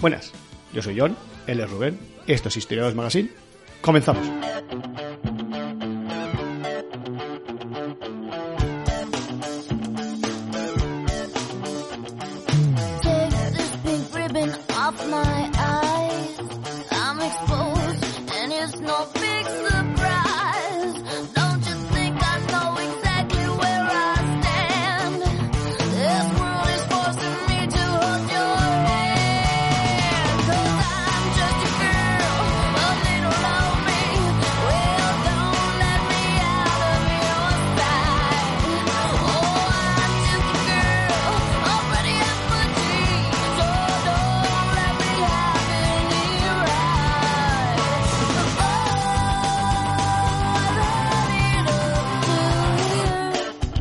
Buenas, yo soy John, él es Rubén, esto es Historiadores Magazine. Comenzamos.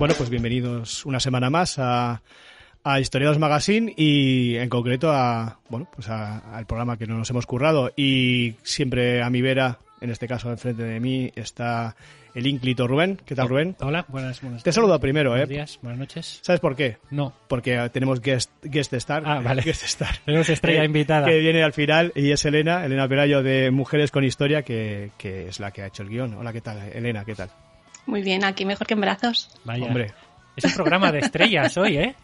Bueno, pues bienvenidos una semana más a, a Historiados Magazine y en concreto a bueno pues al programa que nos hemos currado y siempre a mi vera, en este caso enfrente de mí está el ínclito Rubén. ¿Qué tal Rubén? Hola, buenas, buenas Te saludo primero, Buenos ¿eh? días, buenas noches. ¿Sabes por qué? No, Porque tenemos guest, guest star. Ah, vale. Guest star. tenemos estrella Eh, invitada. Que viene al final y es Elena, Elena Pelayo de Mujeres con Historia, que, que es la que ha hecho el guion. Hola, ¿qué tal? Elena, ¿qué tal? Muy bien, aquí mejor que en brazos. Vaya. Hombre, Es un programa de estrellas hoy, ¿eh?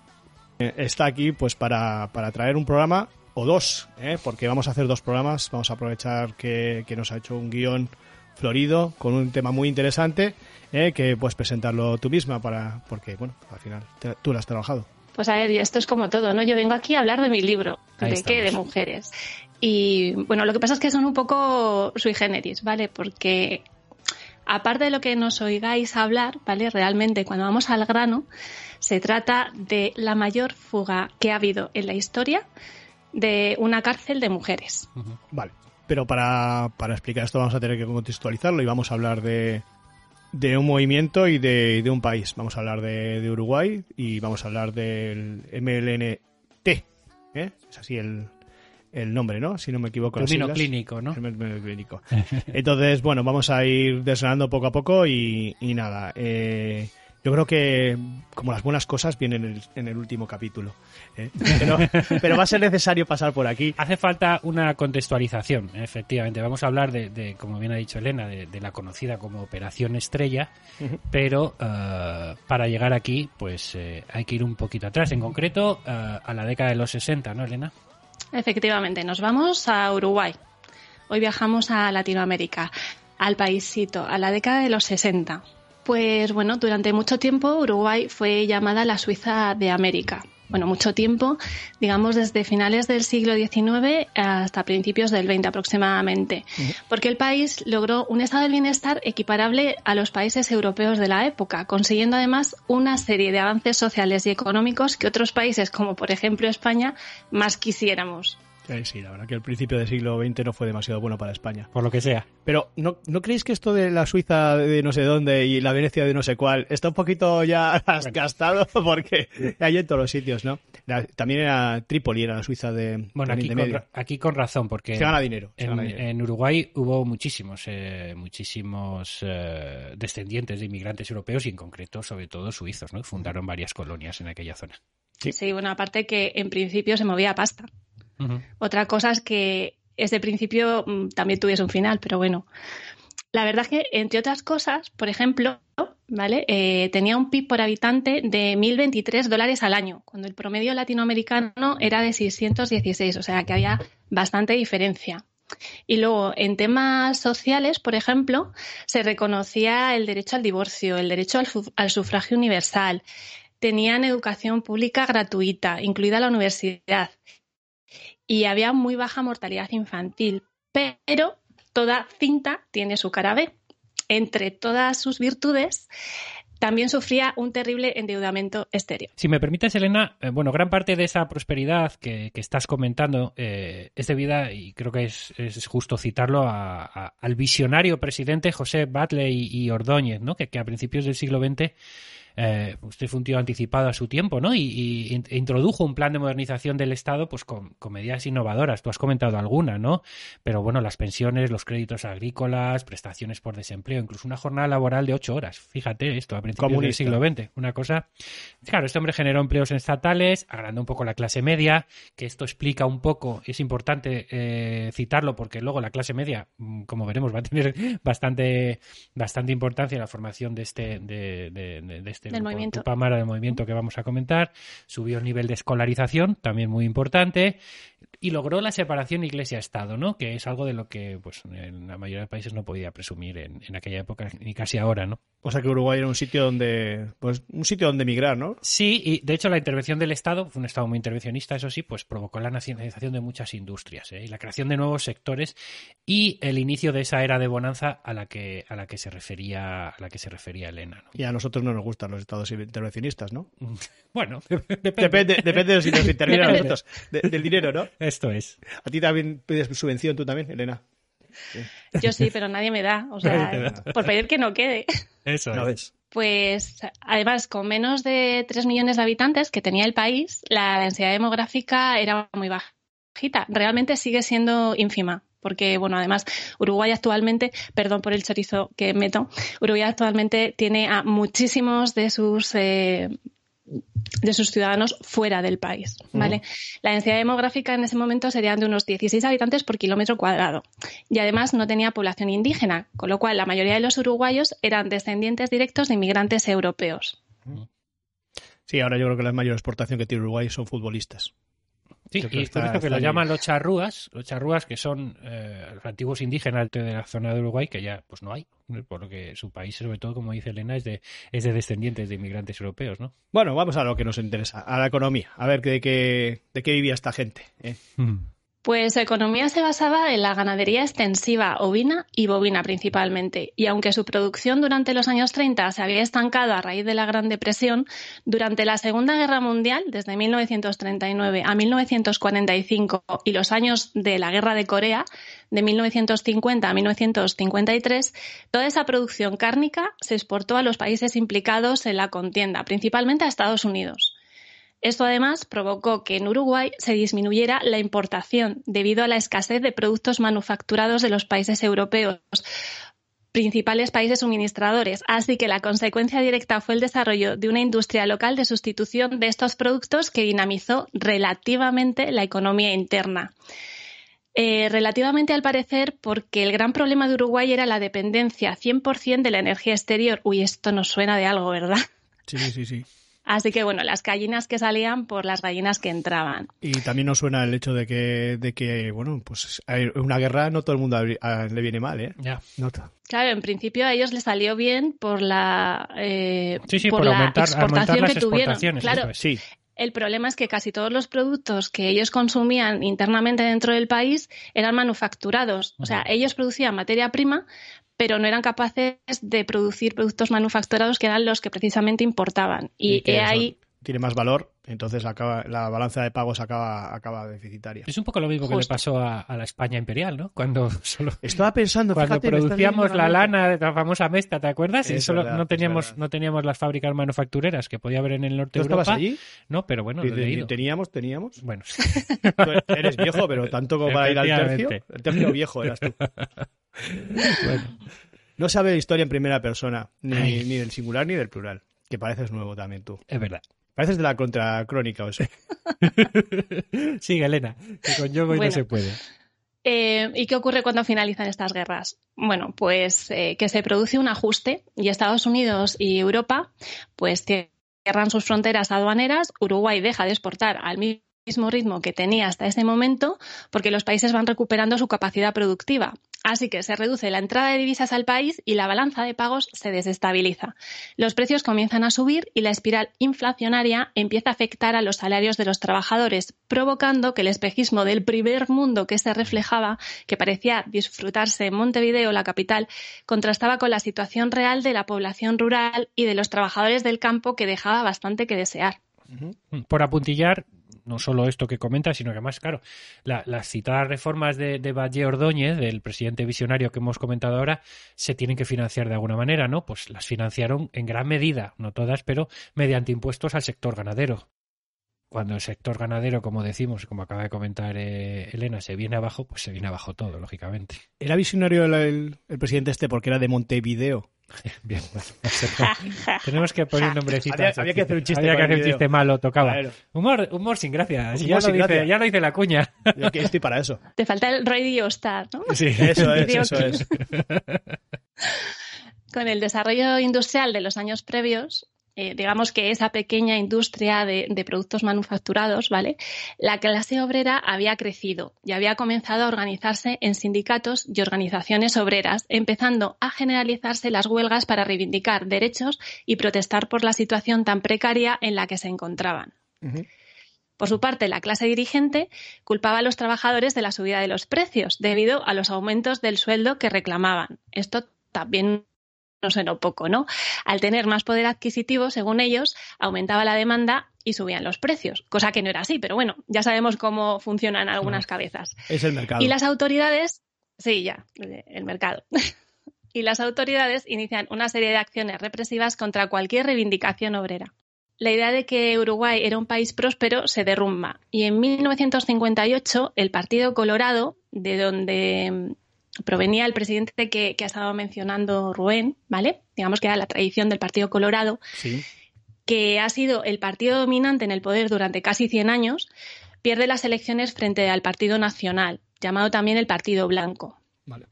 eh, está aquí pues para, para traer un programa o dos, ¿eh? porque vamos a hacer dos programas. Vamos a aprovechar que, que nos ha hecho un guion florido con un tema muy interesante, ¿eh? que puedes presentarlo tú misma para porque, bueno, al final te- tú lo has trabajado. Pues a ver, y esto es como todo, ¿no? Yo vengo aquí a hablar de mi libro, Ahí ¿de qué? De mujeres. Y bueno, lo que pasa es que son un poco sui generis, ¿vale? Porque aparte de lo que nos oigáis hablar, ¿vale? Realmente cuando vamos al grano, se trata de la mayor fuga que ha habido en la historia de una cárcel de mujeres. Vale, pero para, para explicar esto vamos a tener que contextualizarlo y vamos a hablar de, de un movimiento y de, de un país. Vamos a hablar de, de Uruguay y vamos a hablar del MLNT. ¿eh? Es así el, el nombre, ¿no? Si no me equivoco. Término siglas. clínico, ¿no? Término clínico. Entonces, bueno, vamos a ir desgranando poco a poco y, y nada. eh, yo creo que, como las buenas cosas, vienen en el, en el último capítulo. ¿eh? Pero, pero va a ser necesario pasar por aquí. Hace falta una contextualización, efectivamente. Vamos a hablar de, de, como bien ha dicho Elena, de, de la conocida como Operación Estrella, pero eh, para llegar aquí, pues eh, hay que ir un poquito atrás. En concreto, eh, a la década de los 60, ¿no, Elena? Efectivamente, nos vamos a Uruguay. Hoy viajamos a Latinoamérica, al paísito, a la década de los 60. Pues bueno, durante mucho tiempo Uruguay fue llamada la Suiza de América. Bueno, mucho tiempo, digamos desde finales del siglo XIX hasta principios del XX aproximadamente, porque el país logró un estado del bienestar equiparable a los países europeos de la época, consiguiendo además una serie de avances sociales y económicos que otros países, como por ejemplo España, más quisiéramos. Eh, sí, la verdad que el principio del siglo XX no fue demasiado bueno para España. Por lo que sea. Pero ¿no, ¿no creéis que esto de la Suiza de no sé dónde y la Venecia de no sé cuál está un poquito ya gastado? Porque hay en todos los sitios, ¿no? La- también era Trípoli, era la Suiza de Bueno, aquí con, Medio. ra- aquí con razón, porque Se gana dinero. se en, gana dinero. en Uruguay hubo muchísimos, eh, muchísimos eh, descendientes de inmigrantes europeos y en concreto, sobre todo, suizos, ¿no? Fundaron varias colonias en aquella zona. Sí. Sí, bueno, aparte que en principio se movía a Otra cosa es que ese principio mm, también tuviese un final, pero bueno. La verdad es que, entre otras cosas, por ejemplo, ¿vale? Eh, tenía un PIB por habitante de 1.023 dólares al año, cuando el promedio latinoamericano era de 616, o sea que había bastante diferencia. Y luego, en temas sociales, por ejemplo, se reconocía el derecho al divorcio, el derecho al sufragio universal, tenían educación pública gratuita, incluida la universidad, y había muy baja mortalidad infantil. Pero toda cinta tiene su cara B. Entre todas sus virtudes, también sufría un terrible endeudamiento exterior. Si me permites, Elena, eh, bueno, gran parte de esa prosperidad que, estás comentando eh, es debida, y creo que es, es justo citarlo, al visionario presidente José Batle y, Ordóñez, ¿no? Que a principios del siglo XX eh, usted fue un tío anticipado a su tiempo, ¿no? Y, y in- introdujo un plan de modernización del Estado, pues con, con medidas innovadoras. Tú has comentado alguna, ¿no? Pero bueno, las pensiones, los créditos agrícolas, prestaciones por desempleo, incluso una jornada laboral de ocho horas. Fíjate esto, a principios Comunista. del siglo XX. Una cosa. Claro, este hombre generó empleos estatales, agrandó un poco la clase media, que esto explica un poco, es importante eh, citarlo porque luego la clase media, mm, como veremos, va a tener bastante, bastante importancia en la formación de este, de, de- de- de este Del grupo movimiento. Tupamara del movimiento que vamos a comentar. Subió el nivel de escolarización, también muy importante, y logró la separación Iglesia-Estado, ¿no? Que es algo de lo que, pues, en la mayoría de países no podía presumir en, en aquella época, ni casi ahora, ¿no? O sea que Uruguay era un sitio donde, pues, un sitio donde emigrar, ¿no? Sí, y de hecho la intervención del Estado, fue un Estado muy intervencionista, eso sí, pues provocó la nacionalización de muchas industrias ¿eh? y la creación de nuevos sectores y el inicio de esa era de bonanza a la que a la que se refería a la que se refería Elena. ¿no? Y a nosotros no nos gustan los estados intervencionistas, ¿no? Bueno, depende. Depende, depende de si nos intervienen nosotros, de- del dinero, ¿no? Esto es. A ti también pides subvención, tú también, Elena. Yo sí, pero nadie me da. O sea, por pedir que no quede. Eso ¿No es. Pues además, con menos de 3 millones de habitantes que tenía el país, la densidad demográfica era muy bajita. Realmente sigue siendo ínfima. Porque, bueno, además, Uruguay actualmente, perdón por el chorizo que meto, Uruguay actualmente tiene a muchísimos de sus eh, de sus ciudadanos fuera del país, ¿vale? La densidad demográfica en ese momento sería de unos 16 habitantes por kilómetro cuadrado y además no tenía población indígena, con lo cual la mayoría de los uruguayos eran descendientes directos de inmigrantes europeos. Sí, ahora yo creo que la mayor exportación que tiene Uruguay son futbolistas. Sí, y que está- por eso que lo llaman los charrúas, los charrúas que son eh, los antiguos indígenas de la zona de Uruguay, que ya pues no hay, por lo que su país, sobre todo, como dice Elena, es de, es de descendientes de inmigrantes europeos, ¿no? Bueno, vamos a lo que nos interesa, a la economía. A ver de qué, de qué vivía esta gente. ¿eh? Pues su economía se basaba en la ganadería extensiva ovina y bovina principalmente, y aunque su producción durante los años 30 se había estancado a raíz de la Gran Depresión, durante la Segunda Guerra Mundial, desde 1939 a 1945 y los años de la Guerra de Corea, de 1950 a 1953, toda esa producción cárnica se exportó a los países implicados en la contienda, principalmente a Estados Unidos. Esto además provocó que en Uruguay se disminuyera la importación debido a la escasez de productos manufacturados de los países europeos, principales países suministradores. Así que la consecuencia directa fue el desarrollo de una industria local de sustitución de estos productos que dinamizó relativamente la economía interna. Eh, relativamente al parecer, porque el gran problema de Uruguay era la dependencia 100% de la energía exterior. Uy, esto nos suena de algo, ¿verdad? Sí, sí, sí. Así que bueno, las gallinas que salían por las gallinas que entraban. Y también nos suena el hecho de que, de que bueno, pues hay una guerra no todo el mundo abri- a- le viene mal, ¿eh? Ya. Nota. Claro, en principio a ellos les salió bien por la, eh, Sí, sí, por por, la aumentar, aumentar exportación las que tuvieron. exportaciones. Claro, es. Sí, el problema es que casi todos los productos que ellos consumían internamente dentro del país eran manufacturados. O sea, ellos producían materia prima, pero no eran capaces de producir productos manufacturados que eran los que precisamente importaban. Y, eso ahí tiene más valor, entonces acaba, la balanza de pagos acaba, acaba deficitaria. Es un poco lo mismo que le pasó a, a la España imperial, ¿no? Cuando solo Estaba pensando, cuando fíjate, producíamos la lana de la famosa mesta, ¿te acuerdas? Y Es solo verdad, no teníamos verdad. no teníamos las fábricas manufactureras que podía haber en el norte ¿Tú de estabas Europa. allí? No, pero bueno, lo he leído. Teníamos, teníamos. Bueno, Tú eres viejo, pero tanto como para ir al tercio. El tercio viejo eras tú. No sabe de historia en primera persona, ni, ni del singular ni del plural. Que pareces nuevo también tú. es verdad. Pareces de la contracrónica o eso. Sigue, Elena, que con Yogo y no Bueno. se puede. Eh, ¿Y qué ocurre cuando finalizan estas guerras? Bueno, pues eh, que se produce un ajuste y Estados Unidos y Europa pues cierran sus fronteras aduaneras, Uruguay deja de exportar al mismo mismo ritmo que tenía hasta ese momento porque los países van recuperando su capacidad productiva. Así que se reduce la entrada de divisas al país y la balanza de pagos se desestabiliza. Los precios comienzan a subir y la espiral inflacionaria empieza a afectar a los salarios de los trabajadores, provocando que el espejismo del primer mundo que se reflejaba, que parecía disfrutarse en Montevideo, la capital, contrastaba con la situación real de la población rural y de los trabajadores del campo que dejaba bastante que desear. Por apuntillar, no solo esto que comenta, sino que además, claro, la- las citadas reformas de, de Valle Ordóñez, del presidente visionario que hemos comentado ahora, se tienen que financiar de alguna manera, ¿no? Pues las financiaron en gran medida, no todas, pero mediante impuestos al sector ganadero. Cuando el sector ganadero, como decimos, como acaba de comentar eh, Elena, se viene abajo, pues se viene abajo todo, lógicamente. Era visionario el, el- el presidente este porque era de Montevideo. Bien, bueno, tenemos que poner un nombrecito. Había- que hacer un chiste Había que hacer un chiste malo, tocaba. Claro. Humor, humor sin gracia. Humor ya, sin lo dice, gracia. ya lo dice la cuña. Yo aquí estoy para eso. Te falta el Radio Star, ¿no? Sí, eso es, eso es. Con el desarrollo industrial de los años previos, eh, digamos que esa pequeña industria de, de productos manufacturados, ¿vale? La clase obrera había crecido y había comenzado a organizarse en sindicatos y organizaciones obreras, empezando a generalizarse las huelgas para reivindicar derechos y protestar por la situación tan precaria en la que se encontraban. Por su parte, la clase dirigente culpaba a los trabajadores de la subida de los precios debido a los aumentos del sueldo que reclamaban. Esto también no suena poco, ¿no? Al tener más poder adquisitivo, según ellos, aumentaba la demanda y subían los precios, cosa que no era así, pero bueno, ya sabemos cómo funcionan algunas cabezas. Es el mercado. Y las autoridades, sí, ya, el mercado. y las autoridades inician una serie de acciones represivas contra cualquier reivindicación obrera. La idea de que Uruguay era un país próspero se derrumba y en 1958 el Partido Colorado, de donde provenía el presidente que, que ha estado mencionando Rubén, ¿vale? Digamos que era la tradición del Partido Colorado, Sí. que ha sido el partido dominante en el poder durante casi 100 años, pierde las elecciones frente al Partido Nacional, llamado también el Partido Blanco. Vale.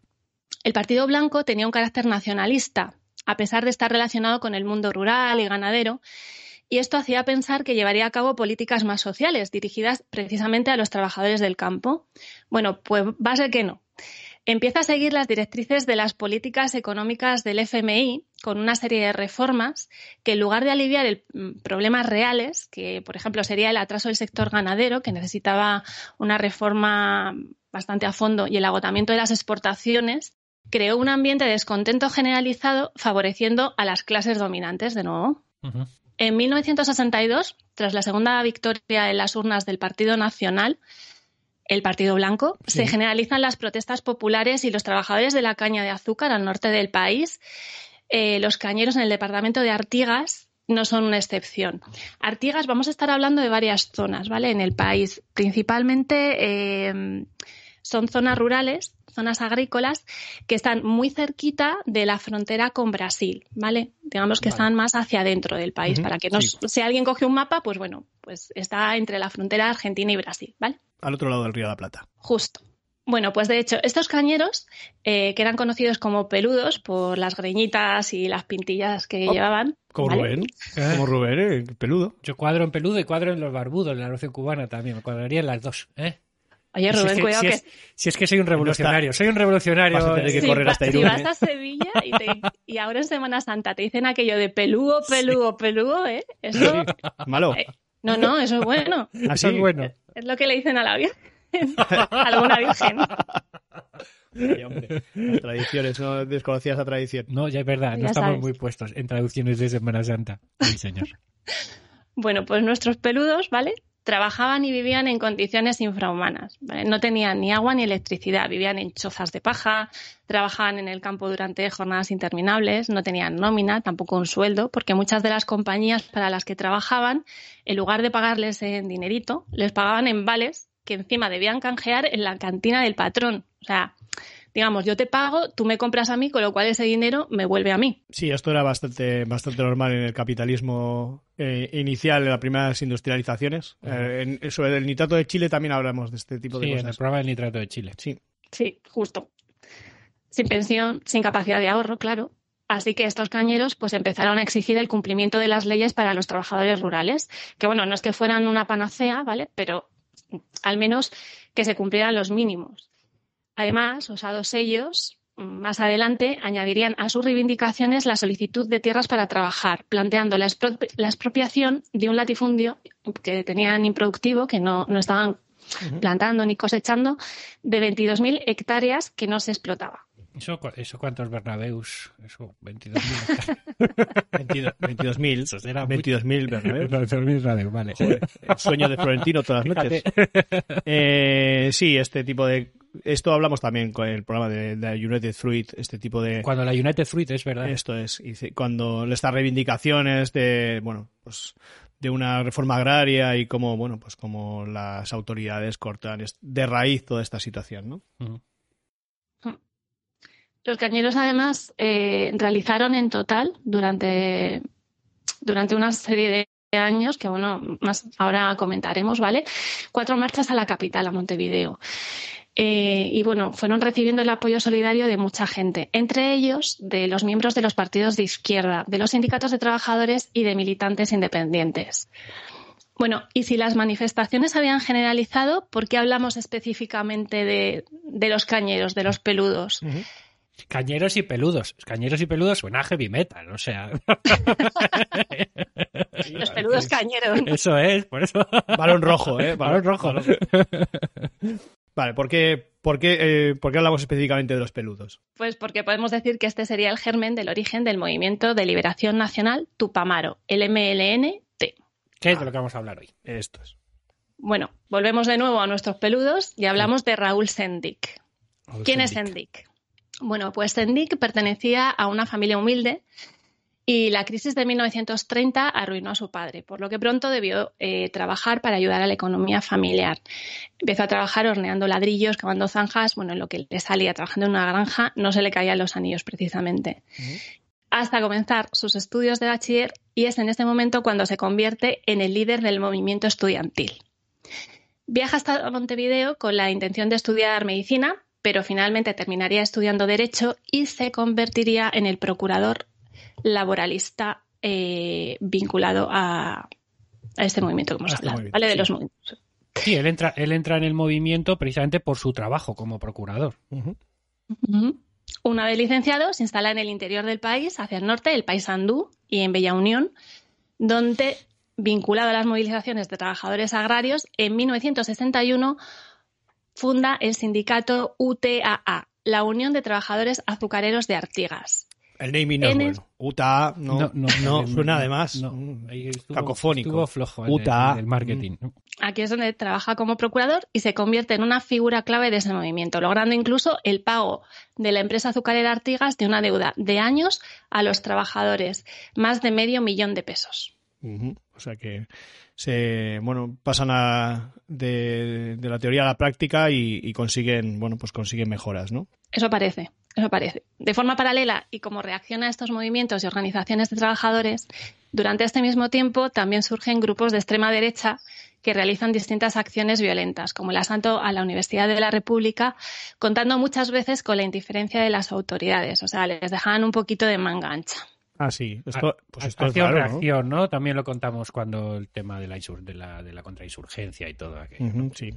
El Partido Blanco tenía un carácter nacionalista, a pesar de estar relacionado con el mundo rural y ganadero, y esto hacía pensar que llevaría a cabo políticas más sociales, dirigidas precisamente a los trabajadores del campo. Bueno, pues va a ser que no. Empieza a seguir las directrices de las políticas económicas del FMI con una serie de reformas que en lugar de aliviar el, mm, problemas reales, que por ejemplo sería el atraso del sector ganadero, que necesitaba una reforma bastante a fondo, y el agotamiento de las exportaciones, creó un ambiente de descontento generalizado favoreciendo a las clases dominantes de nuevo. En 1962, tras la segunda victoria en las urnas del Partido Nacional, el Partido Blanco, Sí. se generalizan las protestas populares y los trabajadores de la caña de azúcar al norte del país, eh, los cañeros en el departamento de Artigas, no son una excepción. Artigas, vamos a estar hablando de varias zonas, ¿vale? En el país. Principalmente eh, son zonas rurales, zonas agrícolas, que están muy cerquita de la frontera con Brasil, ¿vale? Digamos que Vale. están más hacia adentro del país, para que nos, sí. si alguien coge un mapa, pues bueno, pues está entre la frontera Argentina y Brasil, ¿vale? Al otro lado del Río de la Plata. Justo. Bueno, pues de hecho, estos cañeros, eh, que eran conocidos como peludos por las greñitas y las pintillas que Oh, llevaban. Como ¿vale? Rubén. Eh. Como Rubén, eh, peludo. Yo cuadro en peludo y cuadro en los barbudos, en la revolución cubana también. Me cuadraría en las dos. ¿eh? Oye, Si es Rubén, que- cuidado si que, es, si es que soy un revolucionario, soy un revolucionario. Vas a tener que si, correr va- hasta si vas ¿eh? a Sevilla y, te- y ahora en Semana Santa te dicen aquello de peludo, peludo, peludo, ¿eh? Eso, Malo. eh, no, no, eso es bueno. Eso Así es bueno. Es lo que le dicen a la Virgen. Alguna Virgen. Ay, hombre. Las tradiciones, no desconocías la tradición. No, ya es verdad, no Ya estamos sabes. muy puestos en traducciones de Semana Santa. Sí, señor. Bueno, pues nuestros peludos, ¿vale? Trabajaban y vivían en condiciones infrahumanas. ¿vale? No tenían ni agua ni electricidad, vivían en chozas de paja, trabajaban en el campo durante jornadas interminables, no tenían nómina, tampoco un sueldo, porque muchas de las compañías para las que trabajaban, en lugar de pagarles en dinerito, les pagaban en vales que encima debían canjear en la cantina del patrón. O sea, digamos, yo te pago, tú me compras a mí, con lo cual ese dinero me vuelve a mí. Sí, esto era bastante, bastante normal en el capitalismo eh, inicial, en las primeras industrializaciones. Eh, en- sobre el nitrato de Chile también hablamos de este tipo de Sí, en el cosas. programa del nitrato de Chile. Sí. Sí, justo. Sin pensión, sin capacidad de ahorro, claro. Así que estos cañeros pues empezaron a exigir el cumplimiento de las leyes para los trabajadores rurales, que bueno, no es que fueran una panacea, ¿vale? Pero al menos que se cumplieran los mínimos. Además, osados ellos, más adelante, añadirían a sus reivindicaciones la solicitud de tierras para trabajar, planteando la, expro- la expropiación de un latifundio que tenían improductivo, que no, no estaban plantando ni cosechando, de 22.000 hectáreas que no se explotaba. ¿Eso, cu- eso cuántos Bernabeus? Eso, 22.000. 22 22.000. Eso será muy- 22.000 Bernabéu. 22.000 radio, vale. Joder, el sueño de Florentino todas las noches. Eh, sí, este tipo de... Esto hablamos también con el programa de, de United Fruit, este tipo de... Cuando la United Fruit es verdad. Esto es, y cuando estas reivindicaciones de, bueno, pues de una reforma agraria y cómo, bueno, pues como las autoridades cortan de raíz toda esta situación, ¿no? Los cañeros, además, eh, realizaron en total durante, durante una serie de años, que bueno, más ahora comentaremos, ¿vale? Cuatro marchas a la capital, a Montevideo. Eh, y bueno, fueron recibiendo el apoyo solidario de mucha gente, entre ellos de los miembros de los partidos de izquierda, de los sindicatos de trabajadores y de militantes independientes. Bueno, y si las manifestaciones habían generalizado, ¿por qué hablamos específicamente de, de los cañeros, de los peludos? Cañeros y peludos. Cañeros y peludos suena a heavy metal, o sea. Los peludos cañeros. Eso es, por eso. Balón rojo, ¿eh? Balón rojo. Vale, ¿por qué, por, qué, eh, por qué hablamos específicamente de los peludos? Pues porque podemos decir que este sería el germen del origen del Movimiento de Liberación Nacional Tupamaro, el MLN-T. ¿Qué es de lo que vamos a hablar hoy? Esto es. Bueno, volvemos de nuevo a nuestros peludos y hablamos de Raúl Sendik. ¿Quién es Sendik? Bueno, pues Sendik pertenecía a una familia humilde y la crisis de 1930 arruinó a su padre, por lo que pronto debió eh, trabajar para ayudar a la economía familiar. Empezó a trabajar horneando ladrillos, cavando zanjas, bueno, en lo que le salía trabajando en una granja no se le caían los anillos precisamente. Hasta comenzar sus estudios de bachiller y es en este momento cuando se convierte en el líder del movimiento estudiantil. Viaja hasta Montevideo con la intención de estudiar medicina, pero finalmente terminaría estudiando Derecho y se convertiría en el procurador laboralista eh, vinculado a, a este movimiento que hemos este hablado, ¿vale? De sí. los movimientos. Sí, él entra, él entra en el movimiento precisamente por su trabajo como procurador. Una vez licenciado, se instala en el interior del país, hacia el norte, el país andú y en Bella Unión, donde, vinculado a las movilizaciones de trabajadores agrarios, en 1961 funda el sindicato UTAA, la Unión de Trabajadores Azucareros de Artigas. El naming no es bueno. UTA, no, no, suena además no, mm, estuvo- cacofónico. Estuvo flojo el, UTA. el- el marketing. ¿no? Aquí es donde trabaja como procurador y se convierte en una figura clave de ese movimiento, logrando incluso el pago de la empresa azucarera Artigas de una deuda de años a los trabajadores, más de medio millón de pesos. O sea que se bueno pasan a, de, la teoría a la práctica y, consiguen bueno pues consiguen mejoras, ¿no? Eso parece, eso parece. De forma paralela y como reacción a estos movimientos y organizaciones de trabajadores, durante este mismo tiempo también surgen grupos de extrema derecha que realizan distintas acciones violentas, como el asalto a la Universidad de la República, contando muchas veces con la indiferencia de las autoridades. O sea, les dejaban un poquito de manga ancha. Ah, sí. Esto, pues esto es Acción, reacción, ¿no? También lo contamos cuando el tema de la, insur- de la, de la contrainsurgencia y todo aquello. Sí.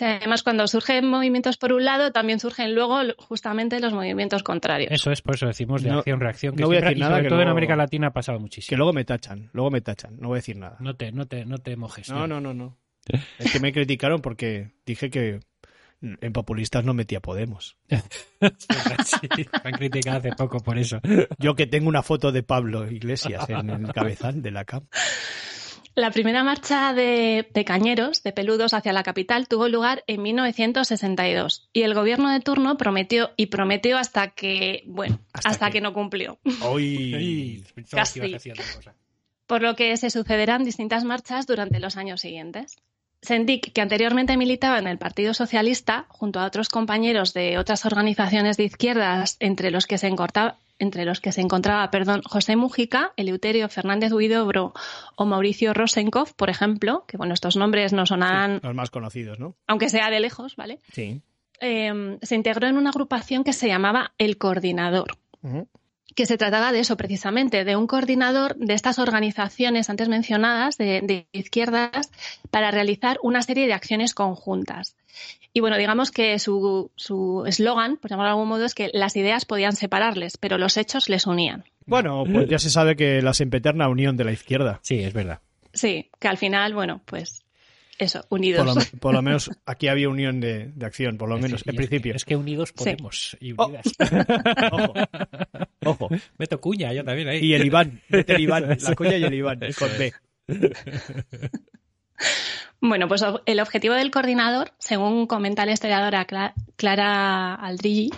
Además, cuando surgen movimientos por un lado, también surgen luego justamente los movimientos contrarios. Eso es, por eso decimos de No- acción-reacción. que no voy a decir nada sobre que todo en luego- América Latina ha pasado Que muchísimo. luego me tachan, luego me tachan. No voy a decir nada. No te, no te, no te mojes. No, no, no, no. Es que me criticaron porque dije que en populistas no metía Podemos. Sí, me han criticado hace poco por eso. Yo que tengo una foto de Pablo Iglesias en el cabezal de la CAM. La primera marcha de, de cañeros, de peludos hacia la capital, tuvo lugar en 1962 y el gobierno de turno prometió y prometió hasta que, bueno, ¿Hasta hasta, qué? que no cumplió. Hoy que Casi. Por lo que se sucederán distintas marchas durante los años siguientes. Sendik, que anteriormente militaba en el Partido Socialista, junto a otros compañeros de otras organizaciones de izquierdas, entre los que se encortaba- entre los que se encontraba perdón, José Mujica, Eleuterio Fernández Huidobro o Mauricio Rosenkopf, por ejemplo, que bueno, estos nombres no sonarán, los más conocidos, ¿no? aunque sea de lejos, ¿vale? Sí. Eh, se integró en una agrupación que se llamaba El Coordinador. Que se trataba de eso precisamente, de un coordinador de estas organizaciones antes mencionadas de, de izquierdas para realizar una serie de acciones conjuntas. Y bueno, digamos que su su eslogan, por llamarlo de algún modo, es que las ideas podían separarles, pero los hechos les unían. Bueno, pues ya se sabe que la sempiterna unión de la izquierda. Sí, es verdad. Sí, que al final, bueno, pues eso, Por unidos. lo, por lo menos aquí había unión de, de acción, por lo menos, Sí, en principio. que- Es que unidos Sí. podemos. Y Oh. unidas. Ojo. Ojo. Meto cuña, yo también ahí. Y el Iván, vete el Iván, la cuña y el Iván, Eso con B. Bueno, pues el objetivo del coordinador, según comenta la historiadora Cla- Clara Aldrigi,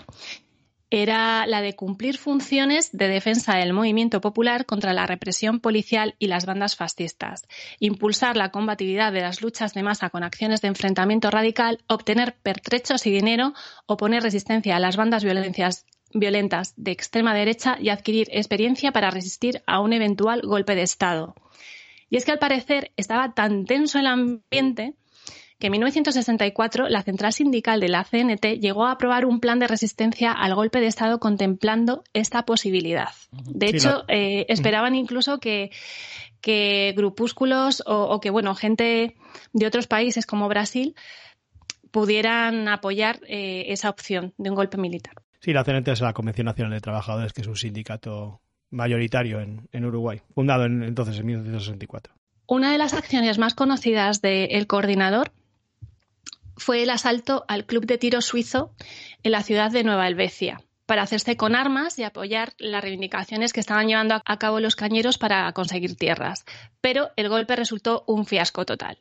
era la de cumplir funciones de defensa del movimiento popular contra la represión policial y las bandas fascistas, impulsar la combatividad de las luchas de masa con acciones de enfrentamiento radical, obtener pertrechos y dinero, oponer resistencia a las bandas violentas de extrema derecha y adquirir experiencia para resistir a un eventual golpe de Estado. Y es que al parecer estaba tan tenso el ambiente que en 1964 la central sindical de la CNT llegó a aprobar un plan de resistencia al golpe de Estado contemplando esta posibilidad. De Sí, hecho, eh, esperaban incluso que, que grupúsculos o, o que, bueno, gente de otros países como Brasil pudieran apoyar eh, esa opción de un golpe militar. Sí, la CNT es la Convención Nacional de Trabajadores, que es un sindicato mayoritario en, en Uruguay, fundado en, entonces en 1964. Una de las acciones más conocidas del coordinador fue el asalto al club de tiro suizo en la ciudad de Nueva Helvecia para hacerse con armas y apoyar las reivindicaciones que estaban llevando a cabo los cañeros para conseguir tierras. Pero el golpe resultó un fiasco total,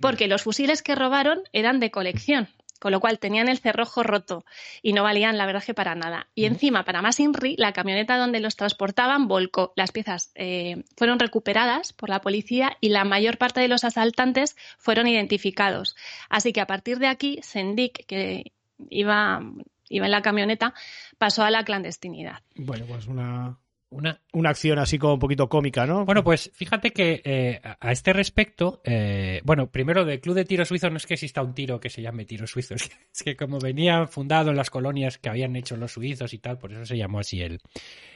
porque los fusiles que robaron eran de colección, con lo cual tenían el cerrojo roto y no valían la verdad que para nada. Y encima, para más INRI, la camioneta donde los transportaban volcó. Las piezas eh, fueron recuperadas por la policía y la mayor parte de los asaltantes fueron identificados. Así que a partir de aquí, Sendik, que iba, iba en la camioneta, pasó a la clandestinidad. Bueno, pues una, Una, una acción así como un poquito cómica, ¿no? Bueno, pues fíjate que eh, a este respecto, eh, bueno, primero del Club de Tiro Suizo no es que exista un tiro que se llame Tiro Suizo, es que, es que como venía fundado en las colonias que habían hecho los suizos y tal, por eso se llamó así el,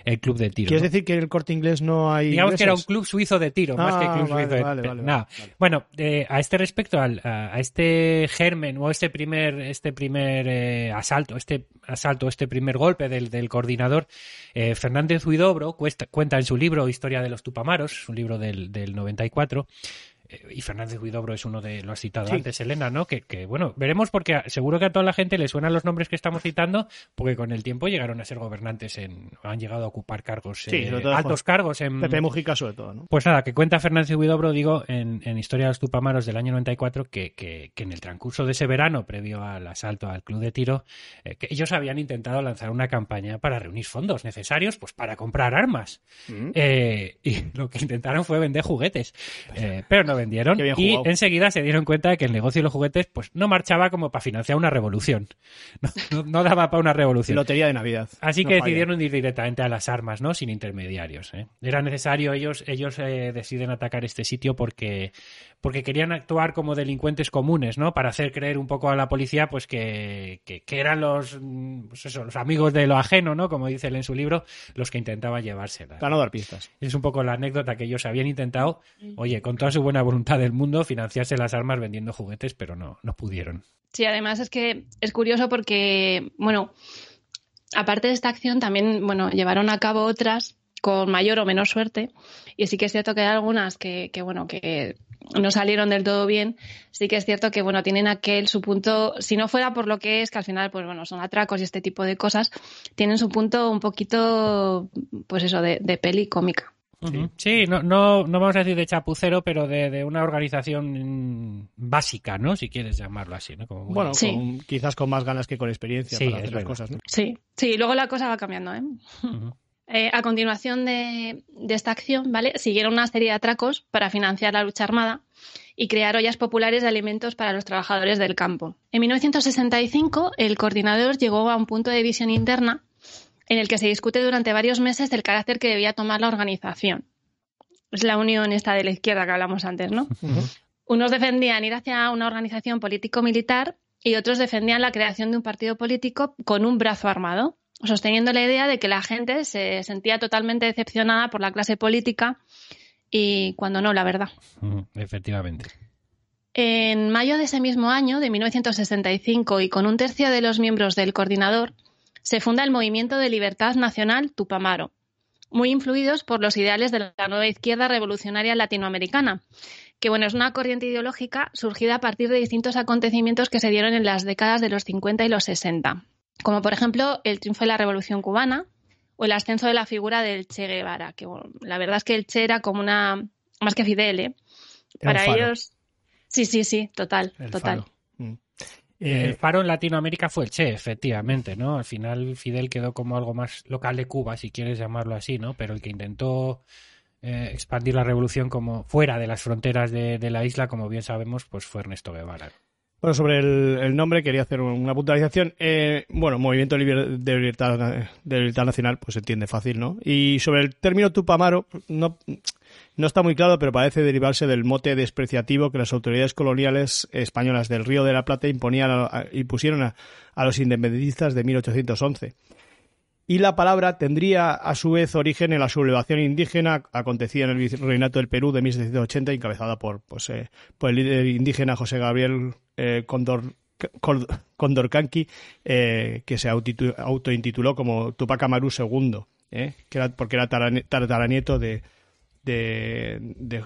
el Club de Tiro. ¿Quieres ¿no? decir que en el corte inglés no hay. Digamos que era un ingleses? club suizo de tiro, más que Ah, club vale, suizo de vale, pero vale. Bueno, eh, a este respecto, al- a, a este germen o este primer, este primer eh, asalto, este asalto, este primer golpe del, del coordinador, eh, Fernández Huidobro cuesta- cuenta en su libro Historia de los Tupamaros, un libro del, del 94, eh, y Fernández Huidobro es uno de, lo has citado Sí. antes, Elena, ¿no? Que, que, bueno, veremos porque seguro que a toda la gente le suenan los nombres que estamos citando, porque con el tiempo llegaron a ser gobernantes en, han llegado a ocupar cargos, Sí, eh, altos cargos en, Pepe Mujica, sobre todo, ¿no? pues nada, que cuenta Fernández Huidobro, digo, en, en Historia de los Tupamaros del año 94, que, que, que en el transcurso de ese verano, previo al asalto al club de tiro, eh, que ellos habían intentado lanzar una campaña para reunir fondos necesarios pues para comprar armas. Mm. Eh, y lo que intentaron fue vender juguetes, pero no vendieron. Y enseguida se dieron cuenta de que el negocio de los juguetes pues no marchaba como para financiar una revolución. No, no- no daba para una revolución. Lotería de Navidad. Así No que falla. decidieron ir directamente a las armas, ¿no? Sin intermediarios. ¿eh? Era necesario, ellos, ellos eh, deciden atacar este sitio porque, porque querían actuar como delincuentes comunes, ¿no? Para hacer creer un poco a la policía, pues que, que, que eran los, mm, pues eso, los amigos de lo ajeno, ¿no? Como dice él en su libro, los que intentaban llevársela. Para no dar pistas. Es un poco la anécdota que ellos habían intentado, oye, con toda su buena voluntad del mundo, financiarse las armas vendiendo juguetes, pero no, no pudieron. Sí, además es que es curioso porque, bueno, aparte de esta acción también, bueno, llevaron a cabo otras con mayor o menor suerte y sí que es cierto que hay algunas que, que bueno, que no salieron del todo bien, sí que es cierto que, bueno, tienen aquel su punto, si no fuera por lo que es, que al final, pues bueno, son atracos y este tipo de cosas, tienen su punto un poquito, pues eso, de, de peli cómica. Sí, no, no, no vamos a decir de chapucero, pero de, de una organización básica, ¿no? Si quieres llamarlo así, ¿no? Como Bueno, Sí. con- quizás con más ganas que con experiencia Sí, para es hacer las verdad. cosas, ¿no? Sí, sí, luego la cosa va cambiando, ¿eh? Eh, a continuación de, de esta acción, ¿vale? Siguieron una serie de atracos para financiar la lucha armada y crear ollas populares de alimentos para los trabajadores del campo. En 1965, el coordinador llegó a un punto de visión interna en el que se discute durante varios meses del carácter que debía tomar la organización. Es la unión esta de la izquierda que hablamos antes, ¿no? Unos defendían ir hacia una organización político-militar y otros defendían la creación de un partido político con un brazo armado. Sosteniendo la idea de que la gente se sentía totalmente decepcionada por la clase política y cuando no, la verdad. Efectivamente. En mayo de ese mismo año, de 1965, y con un tercio de los miembros del coordinador, se funda el Movimiento de Libertad Nacional Tupamaro, muy influidos por los ideales de la nueva izquierda revolucionaria latinoamericana, que bueno, es una corriente ideológica surgida a partir de distintos acontecimientos que se dieron en las décadas de los 50 y los 60, como por ejemplo el triunfo de la Revolución cubana o el ascenso de la figura del Che Guevara, que bueno, la verdad es que el Che era como una, más que Fidel, ¿eh? Era Para faro. ellos, sí, sí, sí, total, El total. faro. Mm. el Eh, faro en Latinoamérica fue el Che, efectivamente, ¿no? Al final Fidel quedó como algo más local de Cuba, si quieres llamarlo así, ¿no? Pero el que intentó eh, expandir la revolución como fuera de las fronteras de, de la isla, como bien sabemos, pues fue Ernesto Guevara. Bueno, sobre el, nombre quería hacer una puntualización. Eh, bueno, Movimiento de Libertad, Nacional, pues se entiende fácil, ¿no? Y sobre el término Tupamaro, no, no está muy claro, pero parece derivarse del mote despreciativo que las autoridades coloniales españolas del Río de la Plata imponían a- a- impusieron a, a los independentistas de 1811. Y la palabra tendría a su vez origen en la sublevación indígena acontecida en el virreinato del Perú de 1780, encabezada por, pues, eh, por el líder indígena José Gabriel eh, Condor, Condorcanqui, eh, que se autointituló como Tupac Amaru II, eh, que era, porque era tataranieto de, de, de,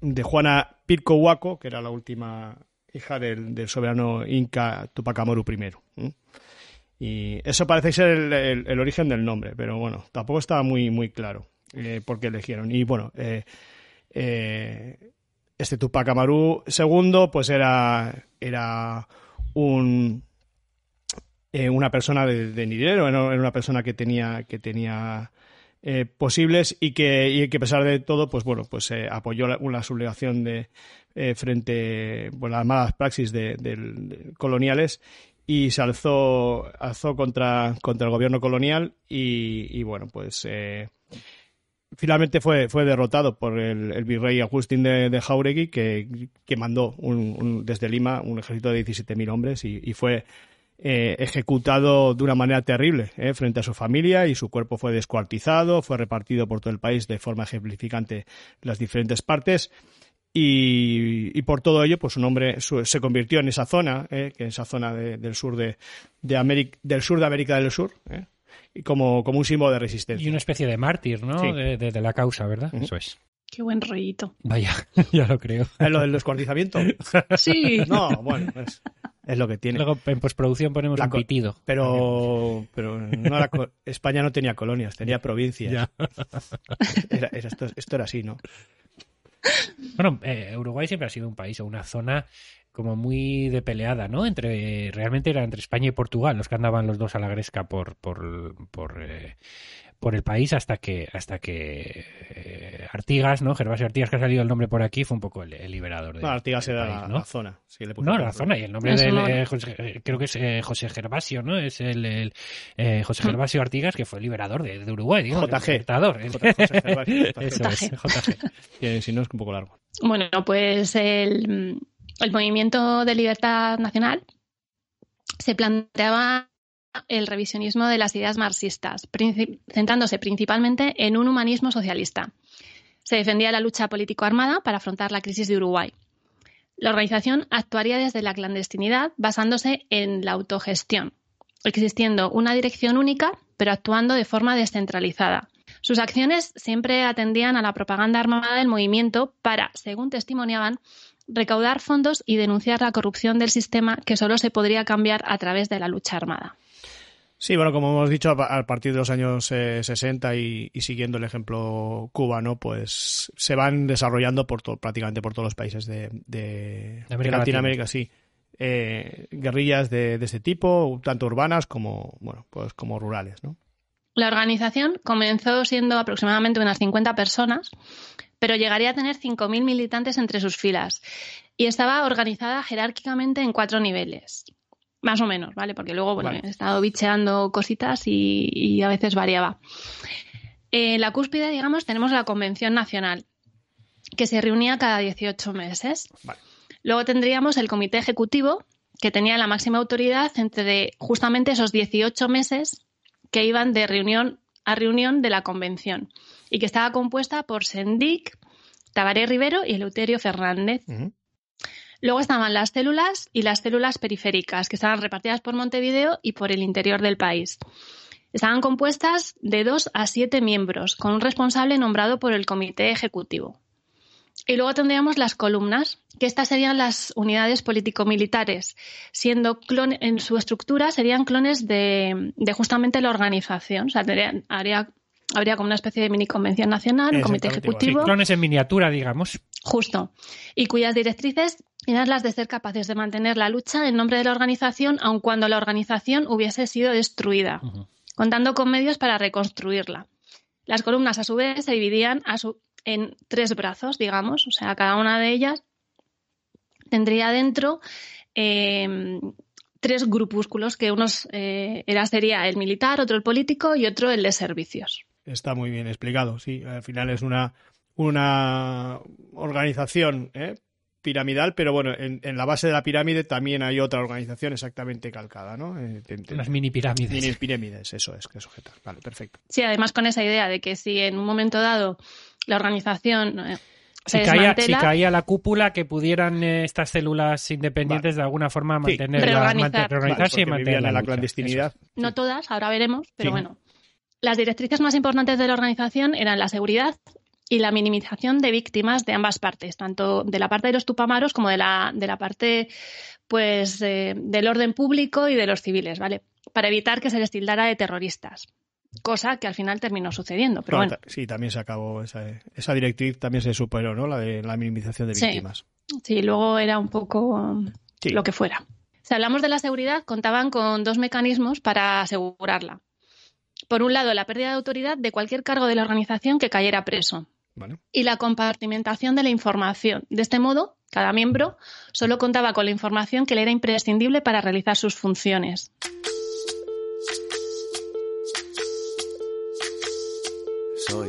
de Juana Pirco Huaco, que era la última hija del, del soberano inca Tupac Amaru I. Y eso parece ser el, origen del nombre, pero bueno, tampoco estaba muy, muy claro eh, por qué eligieron. Y bueno, eh, eh, este Tupac Amaru II, pues era, era un, eh, una persona de, de dinero, era una persona que tenía, que tenía eh, posibles y que, y que a pesar de todo, pues bueno, pues apoyó la, una sublevación de frente a las malas praxis de, del- de coloniales y se alzó, contra, contra el gobierno colonial y, bueno, pues eh, finalmente fue, fue derrotado por el, virrey Agustín de, de Jauregui que, que mandó un- un- desde Lima un ejército de 17.000 hombres y, fue eh, ejecutado de una manera terrible eh, frente a su familia y su cuerpo fue descuartizado, fue repartido por todo el país de forma ejemplificante las diferentes partes y, y por todo ello pues su nombre su- se convirtió en esa zona, eh, que en esa zona de- del sur de, de América, del sur de América del Sur, eh, y como, como un símbolo de resistencia. Y una especie de mártir, ¿no? Sí. De, de- de la causa, ¿verdad? Eso es. Qué buen rollito. Vaya, ya lo creo. ¿Es lo del descuartizamiento? Sí. No, bueno, es, es lo que tiene. Luego en postproducción ponemos La un pitido. Pero, pero no era España no tenía colonias, tenía provincias. Ya. Era- era- esto, esto era así, ¿no? Bueno, eh, Uruguay siempre ha sido un país o una zona como muy de peleada, ¿no? Entre realmente era entre España y Portugal los que andaban los dos a la gresca por por por, eh, por el país hasta que hasta que eh, Artigas, ¿no? Gervasio Artigas que ha salido el nombre por aquí fue un poco el, el liberador de No, Artigas era país, la, ¿no? la zona. sí, le puso No, el la zona y el nombre del eh, José- eh, creo que es eh, José Gervasio, ¿no? Es el, el, eh, José Gervasio Artigas que fue el liberador de, de Uruguay, digo, el JG. libertador. J- José Gervasio, JG. Eso es, JG. Que si no es un poco largo. Bueno, pues el, el movimiento de libertad nacional se planteaba el revisionismo de las ideas marxistas, centrándose principalmente en un humanismo socialista. Se defendía la lucha político-armada para afrontar la crisis de Uruguay. La organización actuaría desde la clandestinidad basándose en la autogestión, existiendo una dirección única, pero actuando de forma descentralizada. Sus acciones siempre atendían a la propaganda armada del movimiento para, según testimoniaban, recaudar fondos y denunciar la corrupción del sistema que solo se podría cambiar a través de la lucha armada. Sí, bueno, como hemos dicho, a pa- a partir de los años eh, 60 y, y siguiendo el ejemplo cubano, pues se van desarrollando por to- prácticamente por todos los países de, de- De América de Latinoamérica, sí. Eh, guerrillas de, de este tipo, tanto urbanas como, bueno, pues como rurales, ¿no? La organización comenzó siendo aproximadamente unas 50 personas, pero llegaría a tener 5.000 militantes entre sus filas y estaba organizada jerárquicamente en cuatro niveles. Más o menos, ¿vale? Porque luego, bueno, Vale. he estado bicheando cositas y, y a veces variaba. En la cúspide, digamos, tenemos la Convención Nacional, que se reunía cada 18 meses. Vale. Luego tendríamos el Comité Ejecutivo, que tenía la máxima autoridad entre justamente esos 18 meses que iban de reunión a reunión de la convención y que estaba compuesta por Sendic, Tabaré Rivero y Eleuterio Fernández. Luego estaban las células y las células periféricas, que estaban repartidas por Montevideo y por el interior del país. Estaban compuestas de dos a siete miembros, con un responsable nombrado por el comité ejecutivo. Y luego tendríamos las columnas, que estas serían las unidades político-militares, siendo clon- en su estructura serían clones de, de justamente la organización. O sea, habría, habría como una especie de mini convención nacional, un comité. Sí, ejecutivo. clones en miniatura, digamos. Justo. Y cuyas directrices eran las de ser capaces de mantener la lucha en nombre de la organización, aun cuando la organización hubiese sido destruida, contando con medios para reconstruirla. Las columnas, a su vez, se dividían a su- en tres brazos, digamos, o sea, cada una de ellas tendría dentro eh, tres grupúsculos, que unos eh, era, sería el militar, otro el político y otro el de servicios. Está muy bien explicado, sí. Al final es una, una organización ¿eh? Piramidal, pero bueno, en, en la base de la pirámide también hay otra organización exactamente calcada, ¿no? Eh, te- te- Unas mini pirámides. mini pirámides, eso es, que sujetas. Vale, perfecto. Sí, además con esa idea de que si en un momento dado la organización eh, Si se caía, si caía la cúpula, que pudieran eh, estas células independientes de alguna forma Sí. mantener Reorganizar. mantener- reorganizarse y Vale, mantener la clandestinidad. no todas, ahora veremos, pero Sí. bueno. Las directrices más importantes de la organización eran la seguridad y la minimización de víctimas de ambas partes, tanto de la parte de los tupamaros como de la, de la parte pues, eh, del orden público y de los civiles, ¿vale? Para evitar que se les tildara de terroristas. Cosa que al final terminó sucediendo, pero Bueno, bueno. Sí, también se acabó esa, esa directriz, también se superó, ¿no? La de la minimización de Sí. víctimas. Sí, luego era un poco Sí. lo que fuera. Si hablamos de la seguridad, contaban con dos mecanismos para asegurarla. Por un lado, la pérdida de autoridad de cualquier cargo de la organización que cayera preso Vale. y la compartimentación de la información. De este modo, cada miembro solo contaba con la información que le era imprescindible para realizar sus funciones. Soy,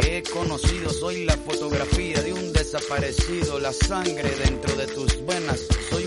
he conocido, soy la fotografía de un desaparecido, la sangre dentro de tus venas, soy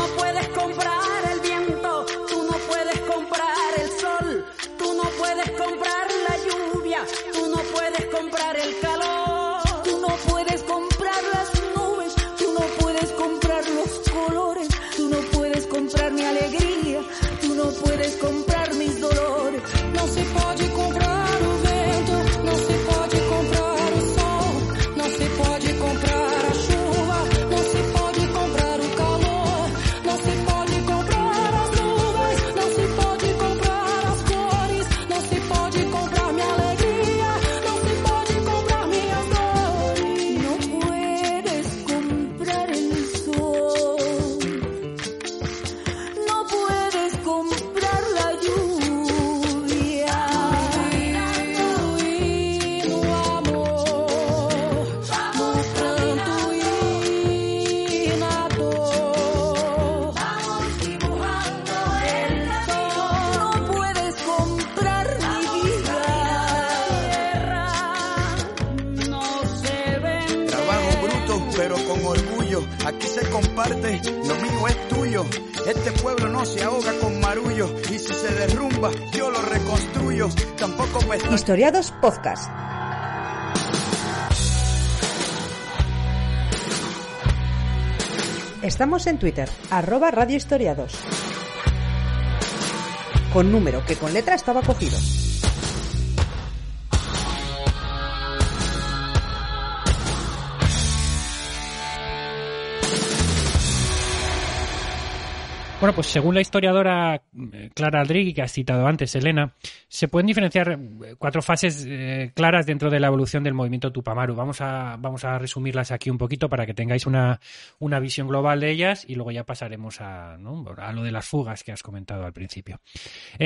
No puedes comprar el Historiados Podcast. Estamos en Twitter, arroba Radio Historiados. Con número que con letra estaba cogido. Bueno, pues según la historiadora eh, Clara Aldrigui, que has citado antes, Elena, se pueden diferenciar eh, cuatro fases eh, claras dentro de la evolución del movimiento Tupamaru. Vamos a, vamos a resumirlas aquí un poquito para que tengáis una, una visión global de ellas y luego ya pasaremos a, a lo de las fugas que has comentado al principio.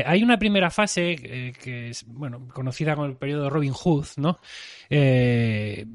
Hay una primera fase eh, que es bueno, conocida como el periodo Robin Hood, ¿no? Eh,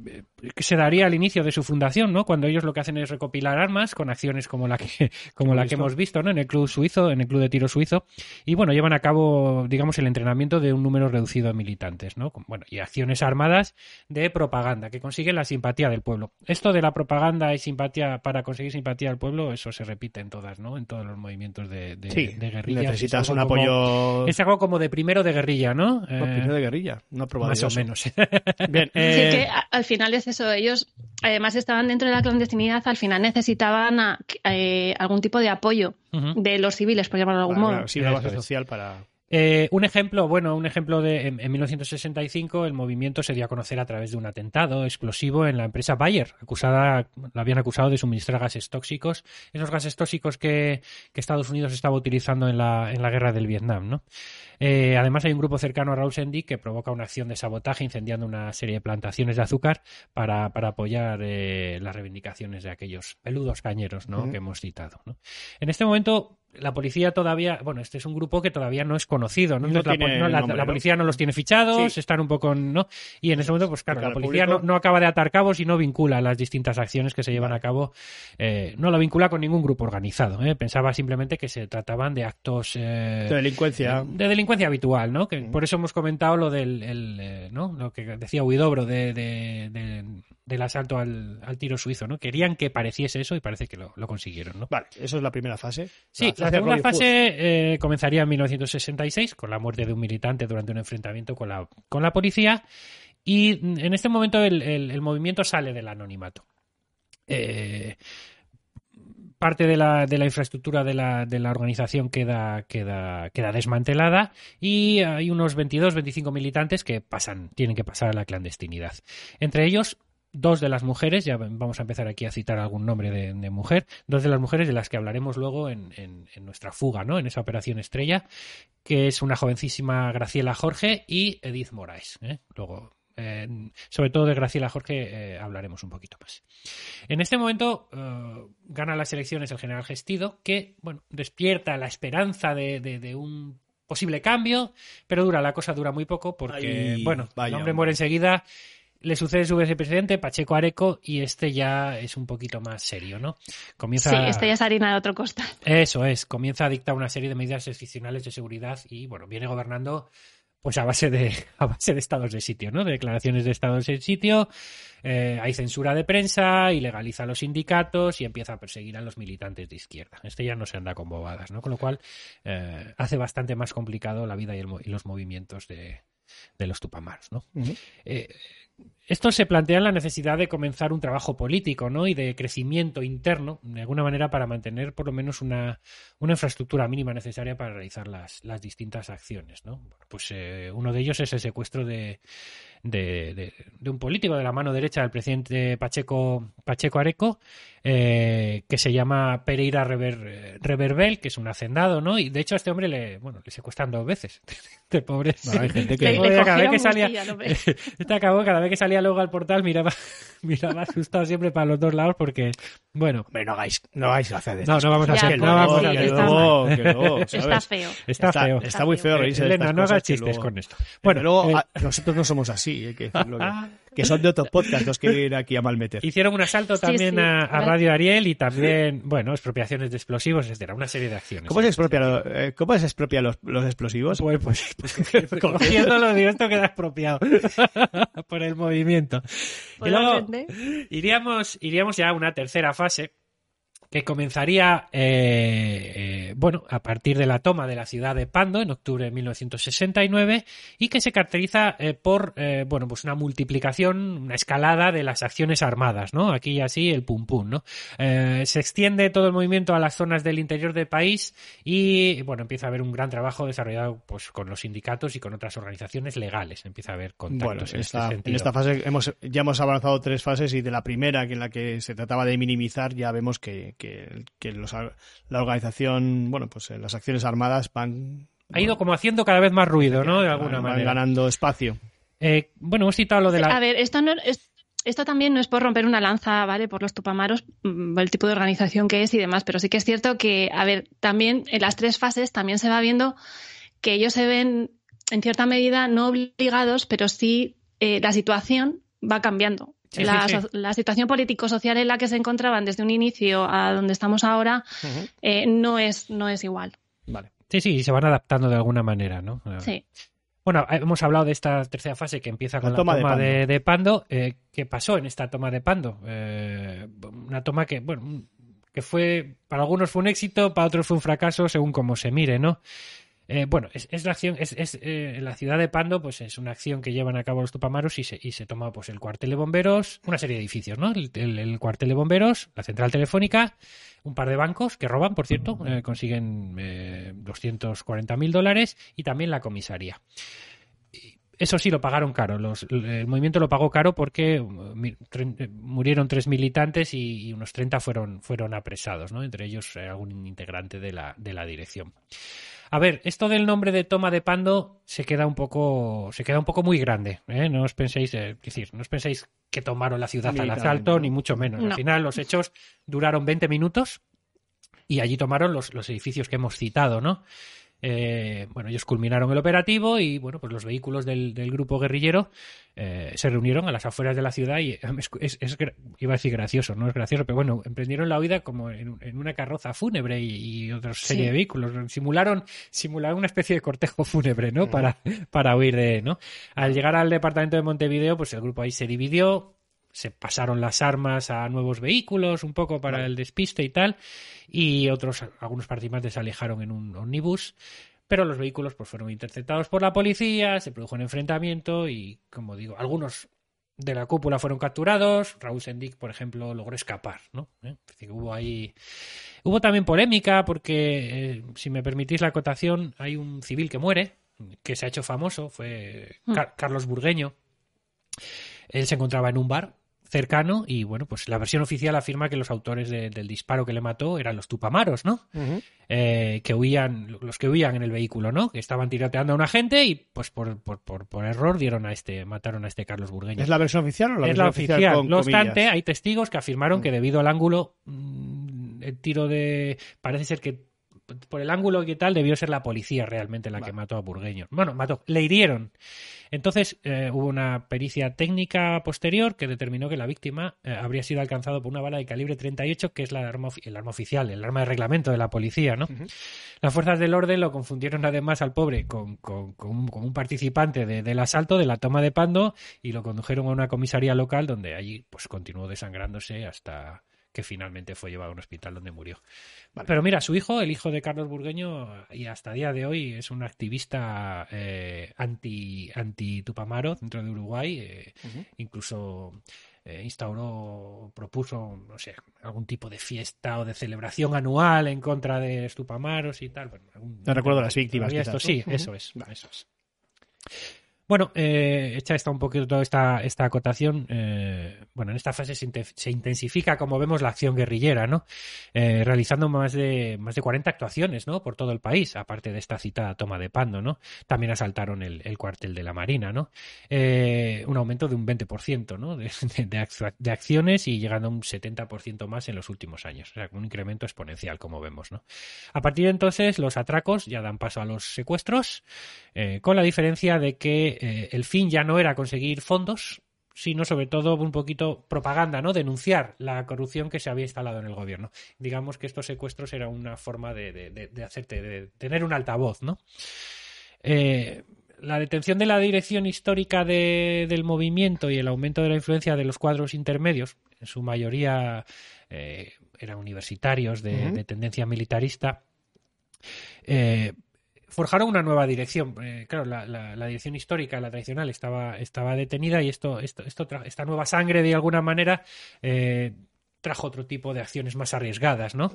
que se daría al inicio de su fundación, ¿no? Cuando ellos lo que hacen es recopilar armas con acciones como la que, como la que hemos visto, ¿no? En el club suizo, en el club de tiro suizo, y bueno, llevan a cabo, digamos, el entrenamiento de un número reducido de militantes, ¿no? Bueno, y acciones armadas de propaganda que consiguen la simpatía del pueblo. Esto de la propaganda y simpatía para conseguir simpatía del pueblo, eso se repite en todas, ¿no? En todos los movimientos de, de, Sí, de guerrillas. necesitas Es un como- apoyo Es algo como de primero de guerrilla, ¿no? no, Eh, primero de guerrilla, no probado más o menos. Bien, Así eh, que a- al final es eso, ellos además estaban dentro de la clandestinidad, al final necesitaban a- eh, algún tipo de apoyo de los civiles, por llamarlo de algún claro, modo. claro, sí, una base social para... Eh, un ejemplo, bueno, un ejemplo de en, en 1965 el movimiento se dio a conocer a través de un atentado explosivo en la empresa Bayer, acusada, la habían acusado de suministrar gases tóxicos, esos gases tóxicos que, que Estados Unidos estaba utilizando en la, en la guerra del Vietnam, ¿no? Eh, además hay un grupo cercano a Raúl Sendic que provoca una acción de sabotaje incendiando una serie de plantaciones de azúcar para, para apoyar eh, las reivindicaciones de aquellos peludos cañeros, ¿no? Que hemos citado, ¿no? En este momento la policía todavía, bueno, este es un grupo que todavía no es conocido, ¿no? No Entonces, la, tiene no, la- nombre, la ¿no? policía no los tiene fichados, Sí. están un poco, ¿no? Y en ese momento, pues claro, la policía público- no, no acaba de atar cabos y no vincula las distintas acciones que se llevan a cabo, eh, no lo vincula con ningún grupo organizado, ¿eh? Pensaba simplemente que se trataban de actos eh, de delincuencia. de delincuencia habitual, ¿no? Que por eso hemos comentado lo del, el, eh, ¿no? Lo que decía Huidobro de, de- de- del asalto al, al tiro suizo, ¿no? Querían que pareciese eso y parece que lo, lo consiguieron, ¿no? Vale, eso es la primera fase. Sí, la segunda fase eh, comenzaría en 1966 con la muerte de un militante durante un enfrentamiento con la, con la policía y en este momento el, el- el movimiento sale del anonimato. Eh, parte de la, de la infraestructura de la, de la organización queda, queda, queda desmantelada y hay unos 22, 25 militantes que pasan, tienen que pasar a la clandestinidad. Entre ellos, dos de las mujeres, ya vamos a empezar aquí a citar algún nombre de, de mujer, dos de las mujeres de las que hablaremos luego en, en- en nuestra fuga, ¿no? En esa operación estrella, que es una jovencísima Graciela Jorge y Edith Moraes. ¿eh? Luego, eh, sobre todo de Graciela Jorge eh, hablaremos un poquito más. En este momento eh, gana las elecciones el general Gestido, que bueno, despierta la esperanza de, de- de un posible cambio, pero dura, la cosa dura muy poco porque, Ay, bueno, vaya, el hombre. muere enseguida, le sucede su vicepresidente, Pacheco Areco, y este ya es un poquito más serio, ¿no? Comienza Sí, esta ya es harina de otro costal. eso es, comienza a dictar una serie de medidas excepcionales de seguridad y bueno, viene gobernando pues a base de a base de estados de sitio, ¿no? De declaraciones de estados de sitio, eh, hay censura de prensa, ilegaliza a los sindicatos y empieza a perseguir a los militantes de izquierda. Este ya no se anda con bobadas, ¿no? Con lo cual eh, hace bastante más complicado la vida y, el mo- y los movimientos de, de los tupamaros, ¿no? Eh, esto se plantea la necesidad de comenzar un trabajo político ¿no? y de crecimiento interno, de alguna manera, para mantener por lo menos una, infraestructura mínima necesaria para realizar las, las distintas acciones. ¿no? Bueno, pues eh, uno de ellos es el secuestro de, de, de- de un político de la mano derecha del presidente Pacheco, Pacheco Areco, eh, que se llama Pereira Rever, eh, Reverbel, que es un hacendado, ¿no? Y de hecho a este hombre le, bueno, le secuestran dos veces. Este pobre. Bueno, hay gente que- Le, le Oye, cada vez que salía, este acabó, cada vez que salía luego al portal miraba, miraba asustado siempre para los dos lados porque, bueno, Hombre, no hagáis, no hagáis gracia de no, no vamos a hacer, no vamos a está feo. Está feo. Está muy feo reírse de Elena, estas no hagas chistes luego- con esto. Bueno, luego eh, nosotros no somos así, hay que decirlo. Que, que son de otros podcasts los que ir aquí a malmeter. hicieron un asalto Sí, también sí, a. Radio Ariel y también, bueno, expropiaciones de explosivos, etcétera, una serie de acciones. ¿Cómo se expropia, lo- eh, ¿cómo se expropia los, los explosivos? Pues, pues, pues, cogiéndolo, digo, esto queda expropiado por el movimiento. Y ¿Puedo luego iríamos, iríamos ya a una tercera fase, que comenzaría, eh, eh, bueno, a partir de la toma de la ciudad de Pando en octubre de 1969 y que se caracteriza eh, por, eh, bueno, pues una multiplicación, una escalada de las acciones armadas, ¿no? Aquí y así el pum pum, ¿no? Eh, se extiende todo el movimiento a las zonas del interior del país y, bueno, empieza a haber un gran trabajo desarrollado, pues, con los sindicatos y con otras organizaciones legales. Empieza a haber contactos Bueno, en esta- este en sentido. esta fase hemos, ya hemos avanzado tres fases y de la primera, que en la que se trataba de minimizar, ya vemos que, que, que los- la organización, bueno, pues eh, las acciones armadas van, Ha ido como haciendo cada vez más ruido, ¿no? De alguna van- van manera. ganando espacio. Eh, bueno, hemos citado lo de la... A ver, esto no es- esto también no es por romper una lanza, ¿vale? Por los tupamaros, mm, el tipo de organización que es y demás, pero sí que es cierto que, a ver, también en las tres fases también se va viendo que ellos se ven, en cierta medida, no obligados, pero sí eh, la situación va cambiando. Sí, la, sí, sí. so- la situación político-social en la que se encontraban desde un inicio a donde estamos ahora eh, no, es, no es igual. Vale. Sí, sí, se van adaptando de alguna manera, ¿no? Sí. Bueno, hemos hablado de esta tercera fase que empieza con La la toma de de, de Pando. Eh, ¿Qué pasó en esta toma de Pando? Eh, una toma que, bueno, que fue, para algunos fue un éxito, para otros fue un fracaso, según como se mire, ¿no? Eh, bueno, es, la acción, es, es, eh, la ciudad de Pando, pues es una acción que llevan a cabo los tupamaros y se, y se toma pues el cuartel de bomberos, una serie de edificios, ¿no? El, el- el cuartel de bomberos, la central telefónica, un par de bancos que roban, por cierto, eh, consiguen eh, 240 mil dólares y también la comisaría. Eso sí lo pagaron caro. Los- el movimiento lo pagó caro porque eh, murieron tres militantes y, y unos 30 fueron, fueron apresados, ¿no? entre ellos eh, algún integrante de la, de la dirección. A ver, esto del nombre de toma de Pando se queda un poco, se queda un poco muy grande. ¿eh? No os penséis, eh, es decir, no os penséis que tomaron la ciudad al asalto, ¿no? ni mucho menos. Al final los hechos duraron 20 minutos y allí tomaron los, los edificios que hemos citado, ¿no? Eh, bueno, ellos culminaron el operativo y, bueno, pues los vehículos del, del grupo guerrillero eh, se reunieron a las afueras de la ciudad y eh, es, iba a decir gracioso, no es gracioso, pero bueno, emprendieron la huida como en, en una carroza fúnebre y, y otra serie Sí. de vehículos. Simularon, simularon una especie de cortejo fúnebre, ¿no? Para, para huir de, ¿no? Al llegar al departamento de Montevideo, pues el grupo ahí se dividió, se pasaron las armas a nuevos vehículos, un poco para el despiste y tal, y otros, algunos participantes se alejaron en un ómnibus, pero los vehículos pues fueron interceptados por la policía, se produjo un enfrentamiento y, como digo, algunos de la cúpula fueron capturados, Raúl Sendic, por ejemplo, logró escapar, ¿no? ¿Eh? Es decir, que hubo ahí... Hubo también polémica porque, eh, si me permitís la acotación, hay un civil que muere, que se ha hecho famoso, fue Car- Carlos Burgueño, él se encontraba en un bar cercano y bueno, pues la versión oficial afirma que los autores de- del disparo que le mató eran los tupamaros, ¿no? Eh, que huían, los que huían en el vehículo, ¿no? Que estaban tiroteando a una gente y pues por, por, por, por error dieron a este, mataron a este Carlos Burgueño. ¿Es la versión oficial o la Es versión la oficial. con No comillas? obstante, hay testigos que afirmaron que debido al ángulo, mm, el tiro de. Parece ser que por el ángulo y tal debió ser la policía realmente la que mató a Burgueño. Bueno, mató, le hirieron. Entonces eh, hubo una pericia técnica posterior que determinó que la víctima eh, habría sido alcanzado por una bala de calibre 38, que es la arma, el arma oficial, el arma de reglamento de la policía, ¿no? Las fuerzas del orden lo confundieron además al pobre con, con- con un, con un participante de- del asalto, de la toma de Pando, y lo condujeron a una comisaría local donde allí pues continuó desangrándose hasta que finalmente fue llevado a un hospital donde murió. Pero mira, su hijo, el hijo de Carlos Burgueño, y hasta día de hoy es un activista eh, anti, anti Tupamaro dentro de Uruguay. eh, Incluso eh, instauró, propuso, no sé, algún tipo de fiesta o de celebración anual en contra de los Tupamaros y tal. Bueno, algún- Te recuerdo las víctimas, esto, ¿no? sí, eso es, eso es. Bueno, eh, hecha esta un poquito toda esta, esta acotación, eh, bueno, en esta fase se, inte- se intensifica, como vemos, la acción guerrillera, ¿no? Eh, realizando más de, más de 40 actuaciones, ¿no? Por todo el país, aparte de esta citada toma de Pando, ¿no? También asaltaron el, el cuartel de la Marina, ¿no? Eh, un aumento de un 20%, ¿no? De, de- de acciones y llegando a un 70% más en los últimos años. O sea, un incremento exponencial, como vemos, ¿no? A partir de entonces, los atracos ya dan paso a los secuestros, eh, con la diferencia de que eh, el fin ya no era conseguir fondos, sino sobre todo un poquito propaganda, ¿no? Denunciar la corrupción que se había instalado en el gobierno. Digamos que estos secuestros era una forma de, de- de- de hacerte, de tener un altavoz, ¿no? Eh, la detención de la dirección histórica de- del movimiento y el aumento de la influencia de los cuadros intermedios, en su mayoría eh, eran universitarios de tendencia militarista, eh, forjaron una nueva dirección. Eh, claro, la, dirección histórica, la tradicional, estaba, estaba detenida y esto, esto, esto esta nueva sangre, de alguna manera, eh, trajo otro tipo de acciones más arriesgadas, ¿no?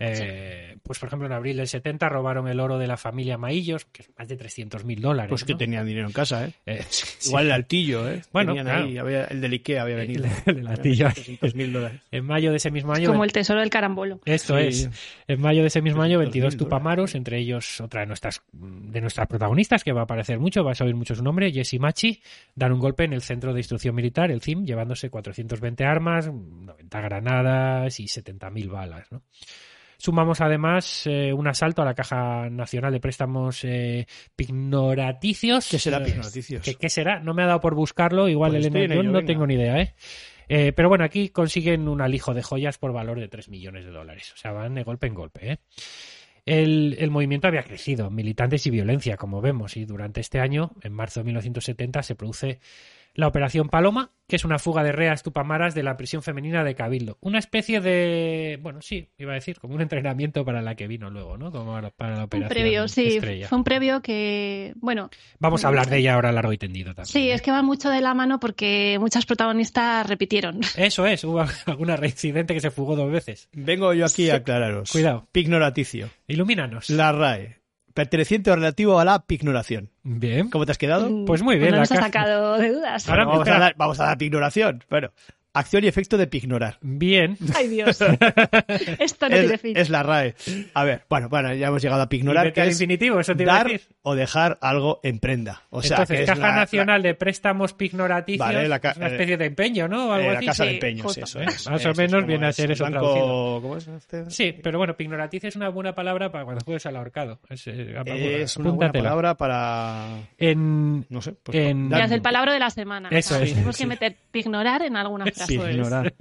Eh, Pues, por ejemplo, en abril del 70 robaron el oro de la familia Maillos, que es más de 300 mil dólares. Pues que ¿no? tenían dinero en casa, ¿eh? Eh, sí. Igual el altillo, ¿eh? Bueno, claro. ahí, había- el del Ikea había venido. El altillo. mil dólares. En mayo de ese mismo año. Como el tesoro del carambolo. Esto Sí. es. En mayo de ese mismo año, 300.000 22 dólares. tupamaros, entre ellos otra de nuestras, de nuestras protagonistas, que va a aparecer mucho, vas a oír mucho su nombre, Jessie Machi, dan un golpe en el Centro de Instrucción Militar, el CIM, llevándose 420 armas, 90 granadas y 70.000 balas. ¿no? Sumamos además eh, un asalto a la Caja Nacional de Préstamos eh, Pignoraticios. ¿Qué será Eh, Pignoraticios? ¿Qué, qué será? No me ha dado por buscarlo, igual Pues yo ello, no venga. tengo ni idea, ¿eh? Eh, pero bueno, aquí consiguen un alijo de joyas por valor de 3 millones de dólares. O sea, van de golpe en golpe. ¿eh? El, el movimiento había crecido, militantes y violencia, como vemos, y durante este año, en marzo de 1970, se produce la Operación Paloma, que es una fuga de reas tupamaras de la prisión femenina de Cabildo. Una especie de, bueno, sí, iba a decir, como un entrenamiento para la que vino luego, ¿no? Como para la Un Operación previo, sí. Estrella. Fue un previo que, bueno, Vamos a hablar de ella ahora largo y tendido también. sí, ¿eh? es que va mucho de la mano porque muchas protagonistas repitieron. Eso es, hubo alguna reincidente que se fugó dos veces. Vengo yo aquí a aclararos. Cuidado. Pignoraticio. Ilumínanos. La RAE. Perteneciente o relativo a la pignoración. Bien. ¿Cómo te has quedado? Pues muy bien, No la nos ha caja- sacado de dudas. Ahora vamos, a dar, vamos a dar pignoración. Bueno, acción y efecto de pignorar. Bien. Ay, Dios. Esto no tiene Es, fin. es la RAE. A ver, bueno, bueno, ya hemos llegado a pignorar. Que es infinitivo, eso te iba a dar decir. o dejar algo en prenda. O sea, Entonces, que es Caja la- Nacional de Préstamos Pignoraticios Vale, la ca- es una especie de empeño, ¿no? O la, algo eh, la así. casa de empeños, justo. eso es. Más o menos es viene a ser eso Banco- traducido. ¿Cómo es este? Sí, pero bueno, Pignoraticio es una buena palabra para cuando juegues al ahorcado. Es, eh, Es una buena palabra para... En, No sé. Pues, En- Ya es el palabra de la semana. Eso O sea, es, Tenemos sí. que meter ignorar en alguna frase. Pignorar.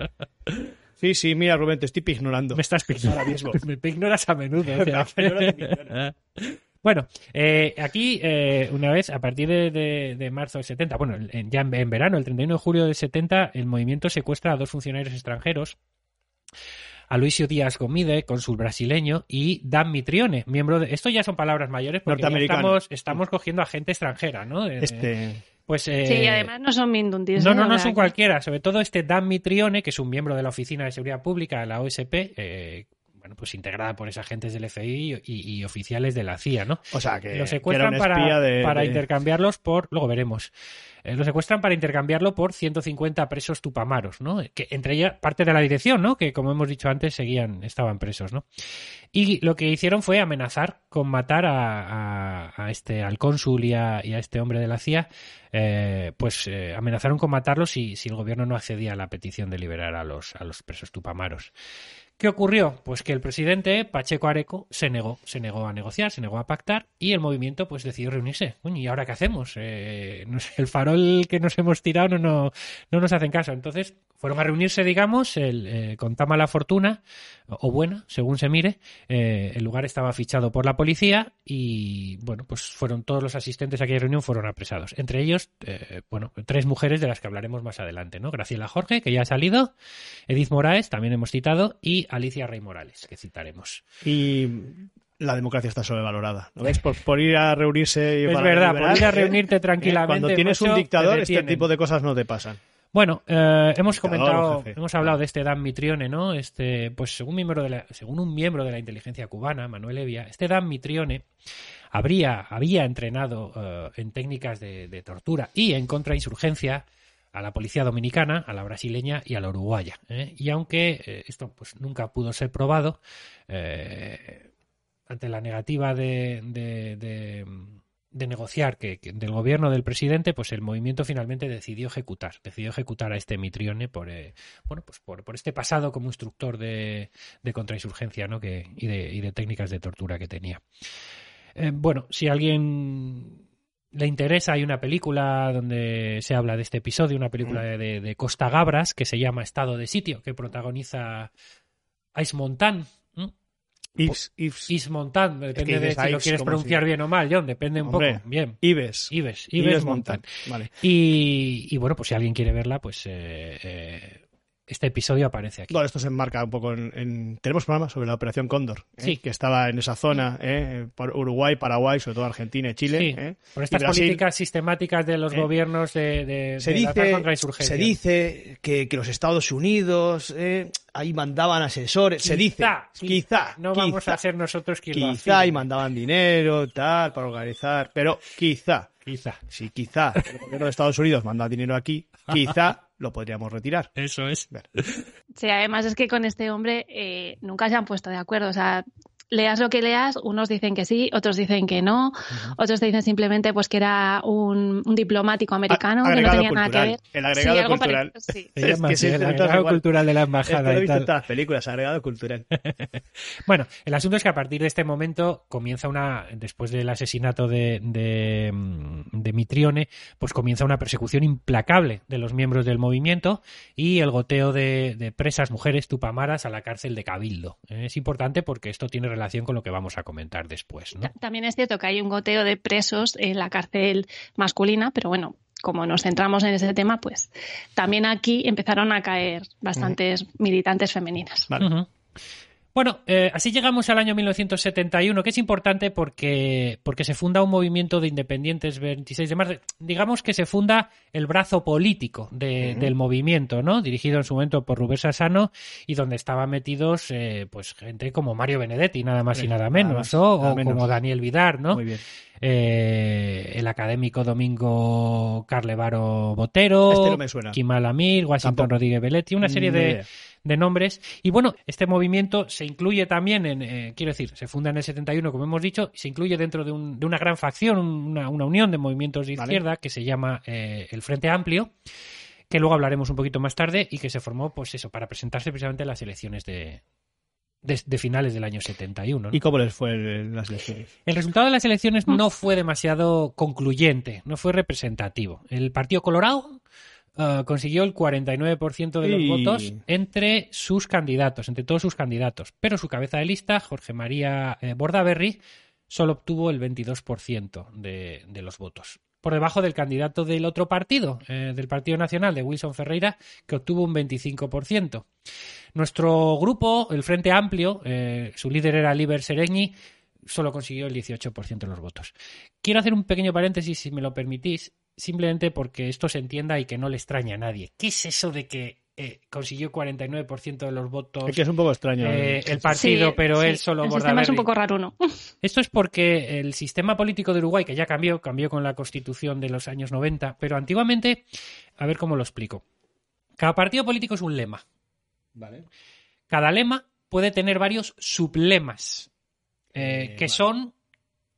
Sí, sí, mira, Rubén, te estoy pignorando. Me estás pignorando. Ahora mismo. Me pignoras a menudo. o sea. Bueno, eh, aquí, eh, una vez, a partir de, de- de marzo del 70, bueno, en- ya en, en verano, el 31 de julio del 70, el movimiento secuestra a dos funcionarios extranjeros, a Luisio Díaz Gomide, cónsul brasileño, y Dan Mitrione, miembro de... Esto ya son palabras mayores porque ya estamos, estamos cogiendo a gente extranjera, ¿no? Eh, Este... Pues, eh, Sí, además no son mindundis. no, no, no son cualquiera. Sobre todo este Dan Mitrione, que es un miembro de la Oficina de Seguridad Pública de la OSP, eh, bueno, pues integrada por ex agentes del FBI y, y oficiales de la CIA, ¿no? O sea, que, Lo secuestran para, de... para de- intercambiarlos por, luego veremos, Eh, lo secuestran para intercambiarlo por 150 presos tupamaros, ¿no? Que entre ellas parte de la dirección, ¿no? Que como hemos dicho antes seguían, estaban presos, ¿no? Y lo que hicieron fue amenazar con matar a, a- a este, al cónsul y a, y a este hombre de la CIA, eh, pues eh, amenazaron con matarlos si, si el gobierno no accedía a la petición de liberar a los, a los presos tupamaros. ¿Qué ocurrió? Pues que el presidente Pacheco Areco se negó, se negó a negociar, se negó a pactar y el movimiento pues decidió reunirse. ¿Y ahora qué hacemos? Eh, el farol que nos hemos tirado no, no, no nos hacen caso. Entonces fueron a reunirse, digamos, el, eh, con tan mala fortuna, o buena, según se mire. Eh, el lugar estaba fichado por la policía y, bueno, pues fueron todos los asistentes a aquella reunión fueron apresados. Entre ellos, eh, bueno, tres mujeres de las que hablaremos más adelante, ¿no? Graciela Jorge, que ya ha salido, Edith Moraes, también hemos citado, y Alicia Rey Morales, que citaremos. Y la democracia está sobrevalorada. ¿No ves? Por, por ir a reunirse y Es para verdad, por ir a reunirte ¿Eh? tranquilamente. Cuando tienes macho, un dictador, este tipo de cosas no te pasan. Bueno, eh, hemos comentado, jefe. hemos hablado de este Dan Mitrione, ¿no? Este, pues según miembro de la, según un miembro de la inteligencia cubana, Manuel Evia, este Dan Mitrione habría, había entrenado eh, en técnicas de, de tortura y en contrainsurgencia a la policía dominicana, a la brasileña y a la uruguaya. ¿eh? Y aunque eh, esto pues nunca pudo ser probado, eh, ante la negativa de, de- de- de negociar que, que del gobierno del presidente, pues el movimiento finalmente decidió ejecutar, decidió ejecutar a este Mitrione por eh, bueno pues por, por este pasado como instructor de, de contrainsurgencia ¿no? que, y, de, y de técnicas de tortura que tenía. Eh, bueno, si a alguien le interesa, hay una película donde se habla de este episodio, una película de, de- de Costa Gabras que se llama Estado de Sitio, que protagoniza Ice Montan. Ives, Ives, Is Montan, depende de si lo Ives quieres pronunciar si- bien o mal, John, depende un Hombre. poco. Bien. Ives. Ives, Ives Ives Montan. Montan. Vale. Y, y bueno, pues si alguien quiere verla, pues eh, eh, este episodio aparece aquí. Bueno, esto se enmarca un poco en, en- Tenemos programa sobre la Operación Cóndor, ¿eh? Sí. que estaba en esa zona, ¿eh? por Uruguay, Paraguay, sobre todo Argentina y Chile. Sí, ¿eh? por estas Brasil. políticas sistemáticas de los ¿Eh? gobiernos de, de, se de dice, contrainsurgencia. se dice que, que los Estados Unidos ahí mandaban asesores. se dice, Quizá, quizá. No vamos quizá, a ser nosotros quien lo Quizá y afirme. mandaban dinero, tal, para organizar. Pero quizá, Quizá. si quizá el gobierno de Estados Unidos manda dinero aquí, quizá lo podríamos retirar. Eso es. Sí, además es que con este hombre eh, nunca se han puesto de acuerdo. O sea, leas lo que leas, unos dicen que sí, otros dicen que no, otros te dicen simplemente pues que era un, un diplomático americano A- que no tenía nada que ver. El agregado Sí, algo cultural. pare- sí. Es que el agregado igual. cultural de la embajada y tal. todas las películas, agregado cultural. Bueno, el asunto es que a partir de este momento comienza una, después del asesinato de, de, de Mitrione, pues comienza una persecución implacable de los miembros del movimiento y el goteo de, de presas mujeres tupamaras a la cárcel de Cabildo. Es importante porque esto tiene relación con lo que vamos a comentar después, También es cierto que hay un goteo de presos en la cárcel masculina, pero bueno, como nos centramos en ese tema, pues también aquí empezaron a caer bastantes militantes femeninas. Vale. Bueno, eh, así llegamos al año 1971, que es importante porque, porque se funda un movimiento de independientes 26 de marzo. Digamos que se funda el brazo político de- del movimiento, ¿no? Dirigido en su momento por Rubén Sassano y donde estaban metidos pues pues gente como Mario Benedetti, nada más y nada nada menos, más, ¿no? nada o menos. como Daniel Vidar, ¿no? Muy bien. Eh, el académico Domingo Carlevaro Botero, Este no me suena. Kimal Amir, Washington Tampoco. Rodríguez Belletti, una serie de, de nombres. Y bueno, este movimiento se incluye también en, eh, quiero decir, se funda en el 71, como hemos dicho, y se incluye dentro de, un- de una gran facción, una, una unión de movimientos de Vale. izquierda que se llama eh, el Frente Amplio, que luego hablaremos un poquito más tarde y que se formó, pues eso, para presentarse precisamente en las elecciones de, de, de finales del año 71. ¿no? ¿Y cómo les fue en las elecciones? El resultado de las elecciones no fue demasiado concluyente, no fue representativo. El Partido Colorado eh, consiguió el 49% de los Y- votos entre sus candidatos, entre todos sus candidatos. Pero su cabeza de lista, Jorge María eh, Bordaberry, solo obtuvo el 22% de, de los votos. Por debajo del candidato del otro partido, eh, del Partido Nacional, de Wilson Ferreira, que obtuvo un 25%. Nuestro grupo, el Frente Amplio, eh, su líder era Liber Seregni, solo consiguió el 18% de los votos. Quiero hacer un pequeño paréntesis, si me lo permitís, simplemente porque esto se entienda y que no le extrañe a nadie. ¿Qué es eso de que eh, consiguió 49% de los votos Es que es un poco extraño. eh, el partido, Sí, pero sí, él solo El sistema es un poco raro, ¿no? Esto es porque el sistema político de Uruguay, que ya cambió, cambió con la constitución de los años 90, pero antiguamente, a ver cómo lo explico. Cada partido político es un lema. Vale. Cada lema puede tener varios sublemas, eh, Eh, que vale. son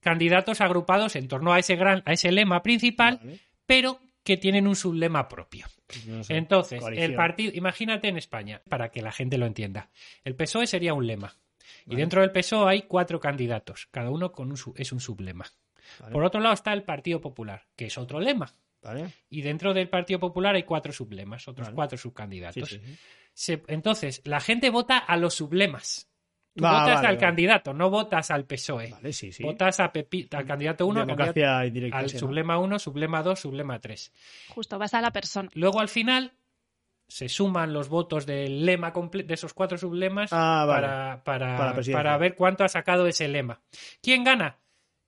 candidatos agrupados en torno a ese, gran, a ese lema principal, Vale. pero que tienen un sublema propio. No sé. Entonces, Coalición. el partido, imagínate en España, para que la gente lo entienda. El PSOE sería un lema. Y dentro del PSOE hay cuatro candidatos, cada uno con un, es un sublema. Vale. Por otro lado está el Partido Popular, que es otro lema. Vale. Y dentro del Partido Popular hay cuatro sublemas, otros cuatro Sí, subcandidatos. sí, sí. Se- entonces, la gente vota a los sublemas. Tú Va, votas vale, al vale. candidato, no votas al PSOE. Vale, sí, sí. Votas a Pepi- al candidato 1, al, sublema 1, sublema 2, sublema 3. Justo, vas a la persona. Luego al final se suman los votos del lema de esos cuatro sublemas Ah, vale. para, para, ver cuánto ha sacado ese lema. ¿Quién gana?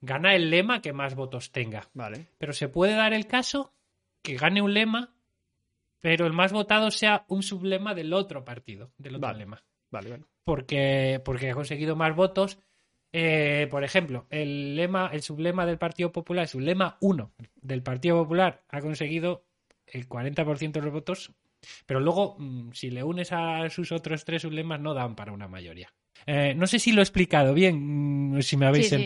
Gana el lema que más votos tenga. Vale. Pero se puede dar el caso que gane un lema, pero el más votado sea un sublema del otro partido, del otro Vale. lema. Vale, vale. Porque, porque ha conseguido más votos. Eh, por ejemplo, el lema, el sublema del Partido Popular, el sublema 1 del Partido Popular ha conseguido el 40% de los votos, pero luego, mm, si le unes a sus otros tres sublemas, no dan para una mayoría. Eh, no sé si lo he explicado bien, mm, si me habéis Sí, sí.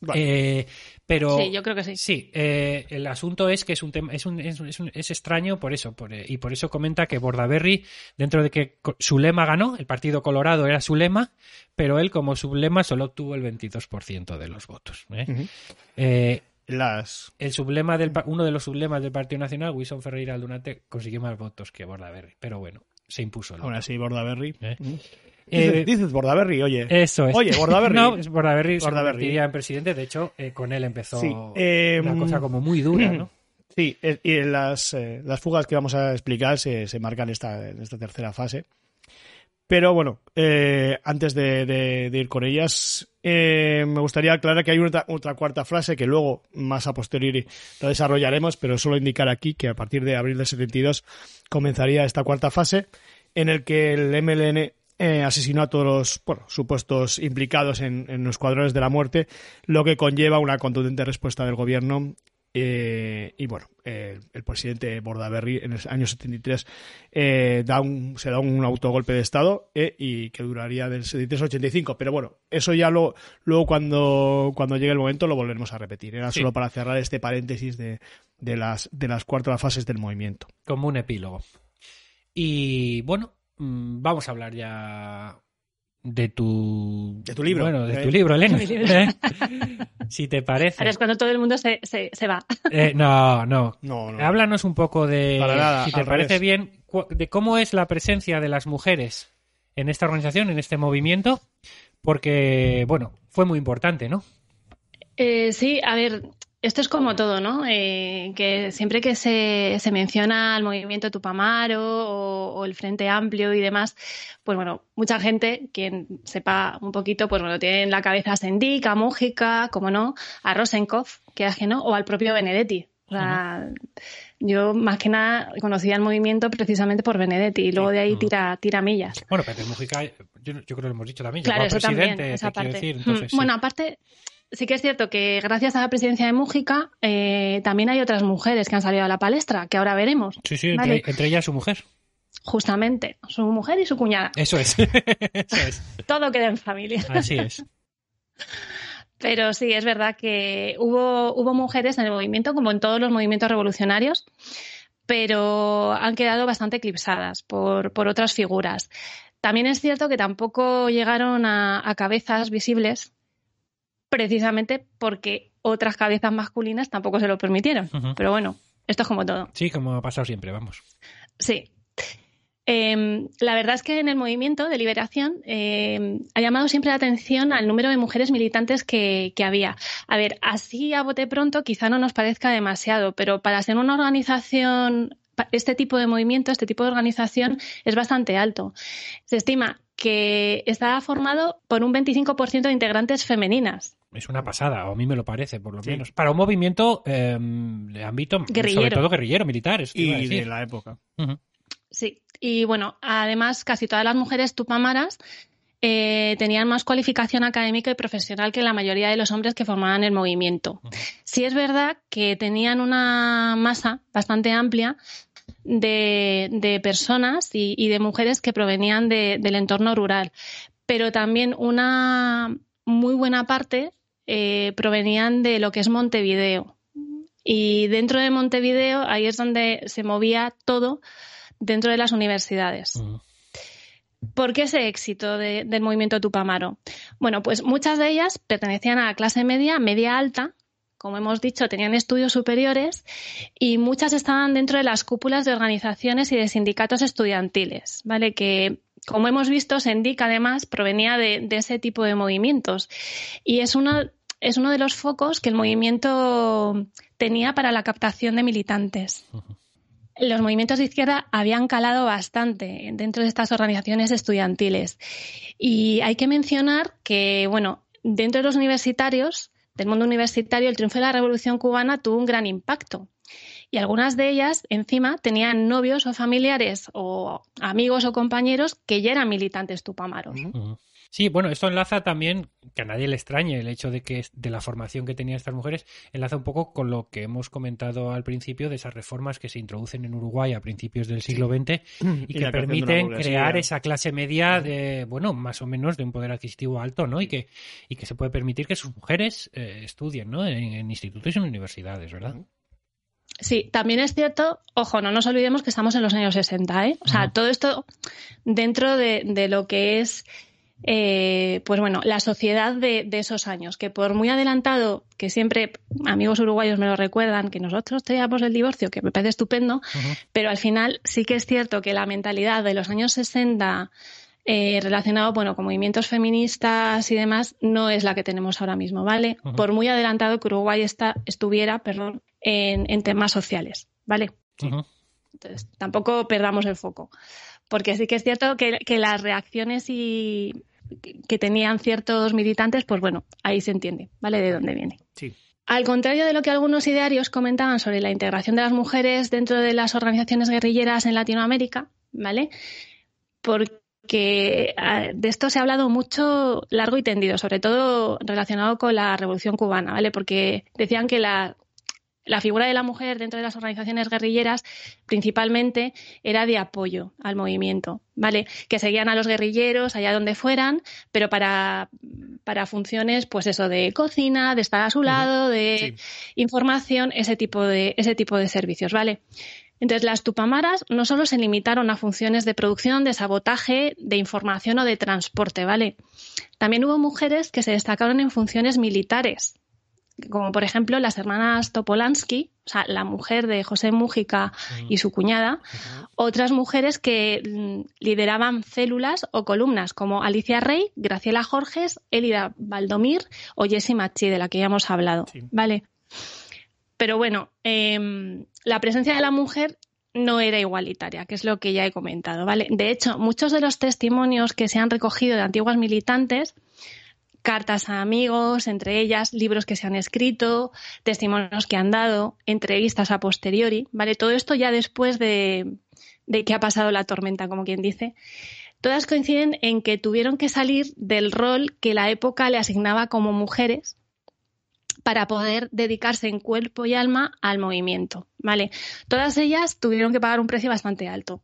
Vale. Eh, pero Sí, yo creo que sí. Sí, eh, el asunto es que es un tema, es, un, es, un- es un- es extraño por eso, por, eh, y por eso comenta que Bordaberry, dentro de que su lema ganó, el Partido Colorado era su lema, pero él como sublema solo obtuvo el 22% de los votos. ¿eh? Eh, Las. el sublema del, uno de los sublemas del Partido Nacional, Wilson Ferreira Aldunate, consiguió más votos que Bordaberry, pero bueno, se impuso. el Aún otro. así, Bordaberry. ¿Eh? Ujú. Eh, Dices, dices Bordaberry, oye. Eso es. Oye, Bordaberry. no, Bordaberry se Bordaberry. convertiría en presidente. De hecho, eh, con él empezó Sí, eh, una cosa como muy dura, ¿no? Sí, y las, eh, las fugas que vamos a explicar se, se marcan esta, en esta tercera fase. Pero bueno, eh, antes de, de- de ir con ellas, eh, me gustaría aclarar que hay otra, otra cuarta frase que luego, más a posteriori, la desarrollaremos, pero solo indicar aquí que a partir de abril del 72 comenzaría esta cuarta fase en el que el MLN eh, asesinó a todos los bueno, supuestos implicados en, en los cuadrones de la muerte, lo que conlleva una contundente respuesta del gobierno. eh, y bueno, eh, el presidente Bordaberry en el año 73 eh, da un, se da un autogolpe de Estado y que duraría del 73 al 85. Pero bueno, eso ya lo, luego cuando, cuando llegue el momento lo volveremos a repetir. Era Sí. solo para cerrar este paréntesis de, de, las, de las cuatro fases del movimiento. como un epílogo. Y bueno, vamos a hablar ya de tu... De tu libro, Bueno, de ¿eh? tu libro, Elena. ¿eh? si te parece. Ahora es cuando todo el mundo se, se, se va. Eh, no, no. No, no. Háblanos un poco de, Para nada, si te parece revés. bien, de cómo es la presencia de las mujeres en esta organización, en este movimiento, porque, bueno, fue muy importante, ¿no? Eh, sí, a ver, esto es como todo, ¿no? Eh, que siempre que se, se menciona el movimiento Tupamaro o, o el Frente Amplio y demás, pues bueno, mucha gente, quien sepa un poquito, pues bueno, tiene en la cabeza a Sendik, a Mújica, como no, a Rosenkopf, que ajeno, o al propio Benedetti. O sea, yo más que nada conocía el movimiento precisamente por Benedetti y luego de ahí tira, tira millas. Bueno, Pepe Mujica, yo, yo creo que lo hemos dicho también, Claro, eso también, presidente, esa parte. decir, Mm, sí. Bueno, aparte, sí que es cierto que gracias a la presidencia de Mújica eh, también hay otras mujeres que han salido a la palestra, que ahora veremos. Sí, sí, entre, ellas su mujer. Justamente, su mujer y su cuñada. Eso es. Eso es. Todo queda en familia. Así es. Pero sí, es verdad que hubo, hubo mujeres en el movimiento, como en todos los movimientos revolucionarios, pero han quedado bastante eclipsadas por, por otras figuras. También es cierto que tampoco llegaron a, a cabezas visibles, precisamente porque otras cabezas masculinas tampoco se lo permitieron. Pero bueno, esto es como todo. Sí, como ha pasado siempre, vamos. Sí. Eh, la verdad es que en el movimiento de liberación eh, ha llamado siempre la atención al número de mujeres militantes que, que había. A ver, así a bote pronto quizá no nos parezca demasiado, pero para ser una organización, este tipo de movimiento, este tipo de organización es bastante alto. Se estima que está formado por un 25% de integrantes femeninas. Es una pasada, o a mí me lo parece, por lo menos. Para un movimiento eh, de ámbito, sobre Guerrillero. todo guerrillero, militar. eso Y de la época. Sí, y bueno, además casi todas las mujeres tupamaras eh, tenían más cualificación académica y profesional que la mayoría de los hombres que formaban el movimiento. Sí es verdad que tenían una masa bastante amplia de, de personas y, y de mujeres que provenían de- del entorno rural, pero también una muy buena parte eh, provenían de lo que es Montevideo. Y dentro de Montevideo, ahí es donde se movía todo dentro de las universidades. ¿Por qué ese éxito de- del movimiento Tupamaro? Bueno, pues muchas de ellas pertenecían a la clase media, media alta, como hemos dicho, tenían estudios superiores y muchas estaban dentro de las cúpulas de organizaciones y de sindicatos estudiantiles, ¿vale? Que, como hemos visto, Sendik además provenía de, de ese tipo de movimientos y es uno, es uno de los focos que el movimiento tenía para la captación de militantes los movimientos de izquierda habían calado bastante dentro de estas organizaciones estudiantiles. Y hay que mencionar que, bueno, dentro de los universitarios, del mundo universitario, el triunfo de la Revolución cubana tuvo un gran impacto. Y algunas de ellas, encima, tenían novios o familiares o amigos o compañeros que ya eran militantes tupamaros. Sí, bueno, esto enlaza también, que a nadie le extrañe el hecho de que de la formación que tenían estas mujeres, enlaza un poco con lo que hemos comentado al principio de esas reformas que se introducen en Uruguay a principios del siglo XX y, Y que permiten crear esa clase media de, bueno, más o menos de un poder adquisitivo alto, ¿no? Y que, y que se puede permitir que sus mujeres eh, estudien, ¿no? En, en institutos y en universidades, ¿verdad? Sí, también es cierto, ojo, no nos olvidemos que estamos en los años 60, ¿eh? O sea, todo esto dentro de, de lo que es, eh, pues bueno, la sociedad de, de esos años, que por muy adelantado, que siempre amigos uruguayos me lo recuerdan, que nosotros teníamos el divorcio, que me parece estupendo, pero al final sí que es cierto que la mentalidad de los años 60 eh, relacionado bueno, con movimientos feministas y demás no es la que tenemos ahora mismo, ¿vale? Por muy adelantado que Uruguay está, estuviera, perdón, en, en temas sociales, ¿vale? Entonces, tampoco perdamos el foco. Porque sí que es cierto que, que las reacciones y que tenían ciertos militantes, pues bueno, ahí se entiende, ¿vale? De dónde viene. Sí. Al contrario de lo que algunos idearios comentaban sobre la integración de las mujeres dentro de las organizaciones guerrilleras en Latinoamérica, ¿vale? Porque ah, de esto se ha hablado mucho largo y tendido, sobre todo relacionado con la Revolución cubana, ¿vale? Porque decían que la, la figura de la mujer dentro de las organizaciones guerrilleras principalmente era de apoyo al movimiento, ¿vale? Que seguían a los guerrilleros allá donde fueran, pero para, para funciones, pues eso, de cocina, de estar a su lado, de información, ese tipo de, ese tipo de servicios, ¿vale? Entonces, las tupamaras no solo se limitaron a funciones de producción, de sabotaje, de información o de transporte, ¿vale? También hubo mujeres que se destacaron en funciones militares, como por ejemplo las hermanas Topolansky, o sea, la mujer de José Mújica y su cuñada, otras mujeres que mm, lideraban células o columnas, como Alicia Rey, Graciela Jorges, Elida Valdomir o Jessie Machi, de la que ya hemos hablado, Sí. ¿vale? Pero bueno, em, la presencia de la mujer no era igualitaria, que es lo que ya he comentado, ¿vale? De hecho, muchos de los testimonios que se han recogido de antiguas militantes cartas a amigos, entre ellas libros que se han escrito, testimonios que han dado, entrevistas a posteriori, ¿vale? Todo esto ya después de, de que ha pasado la tormenta, como quien dice. Todas coinciden en que tuvieron que salir del rol que la época le asignaba como mujeres para poder dedicarse en cuerpo y alma al movimiento, ¿vale? Todas ellas tuvieron que pagar un precio bastante alto.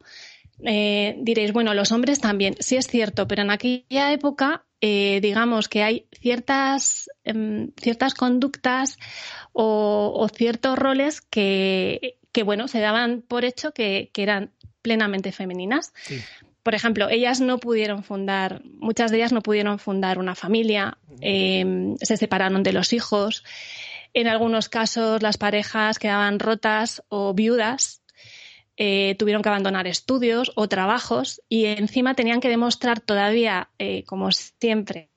Eh, diréis, bueno, los hombres también, sí es cierto, pero en aquella época, eh, digamos que hay ciertas, em, ciertas conductas o, o ciertos roles que, que, bueno, se daban por hecho que, que eran plenamente femeninas. Sí. Por ejemplo, ellas no pudieron fundar, muchas de ellas no pudieron fundar una familia, eh, se separaron de los hijos. En algunos casos, las parejas quedaban rotas o viudas eh, tuvieron que abandonar estudios o trabajos y encima tenían que demostrar todavía, eh, como siempre,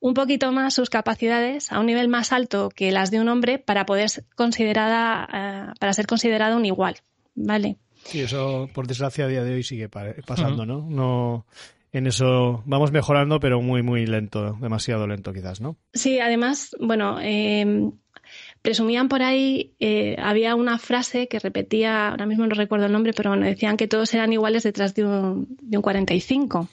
un poquito más sus capacidades a un nivel más alto que las de un hombre para poder ser considerada, eh, para ser considerada un igual, ¿vale? Sí, eso por desgracia a día de hoy sigue pa- pasando, ¿no? No en eso vamos mejorando, pero muy muy lento, demasiado lento quizás, ¿no? Sí, además, bueno, eh, presumían por ahí, eh, había una frase que repetía, ahora mismo no recuerdo el nombre, pero bueno, decían que todos eran iguales detrás de un, de un 45.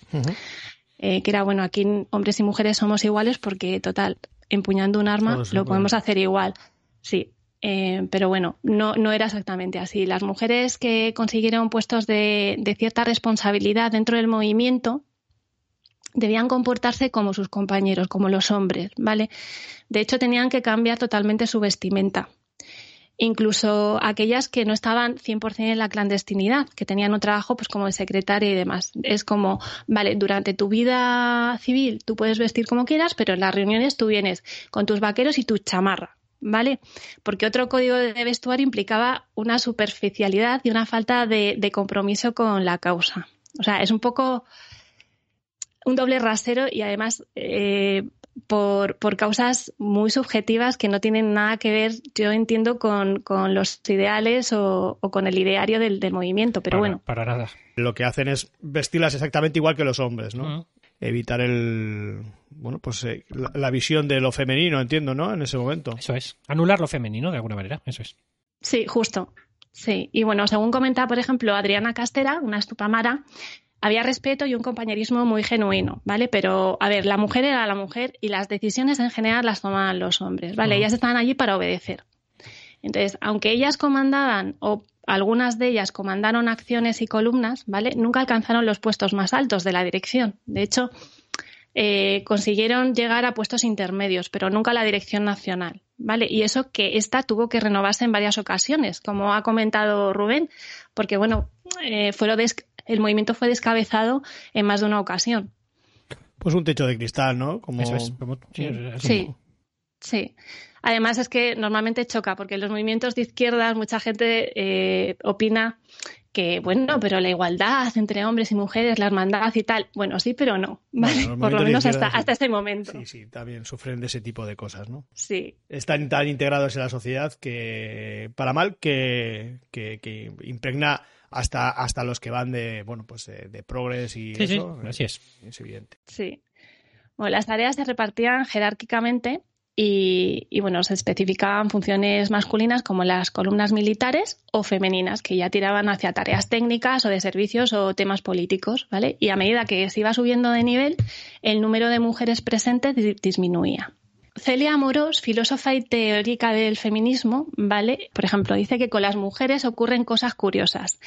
Eh, que era, bueno, aquí hombres y mujeres somos iguales porque, total, empuñando un arma lo igual. podemos hacer igual. Sí. Eh, pero bueno, no, no era exactamente así. Las mujeres que consiguieron puestos de, de cierta responsabilidad dentro del movimiento debían comportarse como sus compañeros, como los hombres, ¿vale? De hecho, tenían que cambiar totalmente su vestimenta. Incluso aquellas que no estaban 100% en la clandestinidad, que tenían un trabajo pues como de secretaria y demás. Es como, vale, durante tu vida civil tú puedes vestir como quieras, pero en las reuniones tú vienes con tus vaqueros y tu chamarra, ¿vale? Porque otro código de vestuario implicaba una superficialidad y una falta de, de compromiso con la causa. O sea, es un poco un doble rasero y además eh, por, por causas muy subjetivas que no tienen nada que ver, yo entiendo, con, con los ideales o, o con el ideario del, del movimiento. Pero Para- bueno, Para nada. Lo que hacen es vestirlas exactamente igual que los hombres, ¿no? Evitar el bueno, pues eh, la, la visión de lo femenino, entiendo, ¿no? En ese momento. Eso es. Anular lo femenino, de alguna manera. Eso es. sí, justo. Sí, y bueno, según comenta, por ejemplo, Adriana Castera, una estupamara, había respeto y un compañerismo muy genuino, ¿vale? Pero, a ver, la mujer era la mujer y las decisiones en general las tomaban los hombres, ¿vale? Ellas estaban allí para obedecer. Entonces, aunque ellas comandaban o algunas de ellas comandaron acciones y columnas, ¿vale? Nunca alcanzaron los puestos más altos de la dirección. De hecho, eh, consiguieron llegar a puestos intermedios, pero nunca a la dirección nacional, ¿vale? Y eso que esta tuvo que renovarse en varias ocasiones, como ha comentado Rubén, porque bueno, eh, fue lo des- el movimiento fue descabezado en más de una ocasión. Pues un techo de cristal, ¿no? Como Eso es. Como- sí, es- Sí, sí. Además es que normalmente choca, porque en los movimientos de izquierdas mucha gente eh, opina que bueno, pero la igualdad entre hombres y mujeres, la hermandad y tal, bueno, sí, pero no, ¿vale? Bueno, el por lo menos hasta, hasta ese momento. Sí, sí, también sufren de ese tipo de cosas, ¿no? Sí, Están tan integrados en la sociedad que, para mal, que, que, que impregna hasta, hasta los que van de, bueno, pues de, de progres y Sí, sí, eso. así es. Es evidente. sí. Bueno, las tareas se repartían jerárquicamente y, y, bueno, se especificaban funciones masculinas como las columnas militares o femeninas, que ya tiraban hacia tareas técnicas o de servicios o temas políticos, ¿vale? Y a medida que se iba subiendo de nivel, el número de mujeres presentes di- disminuía. Celia Amorós, filósofa y teórica del feminismo, ¿vale? Por ejemplo, dice que con las mujeres ocurren cosas curiosas.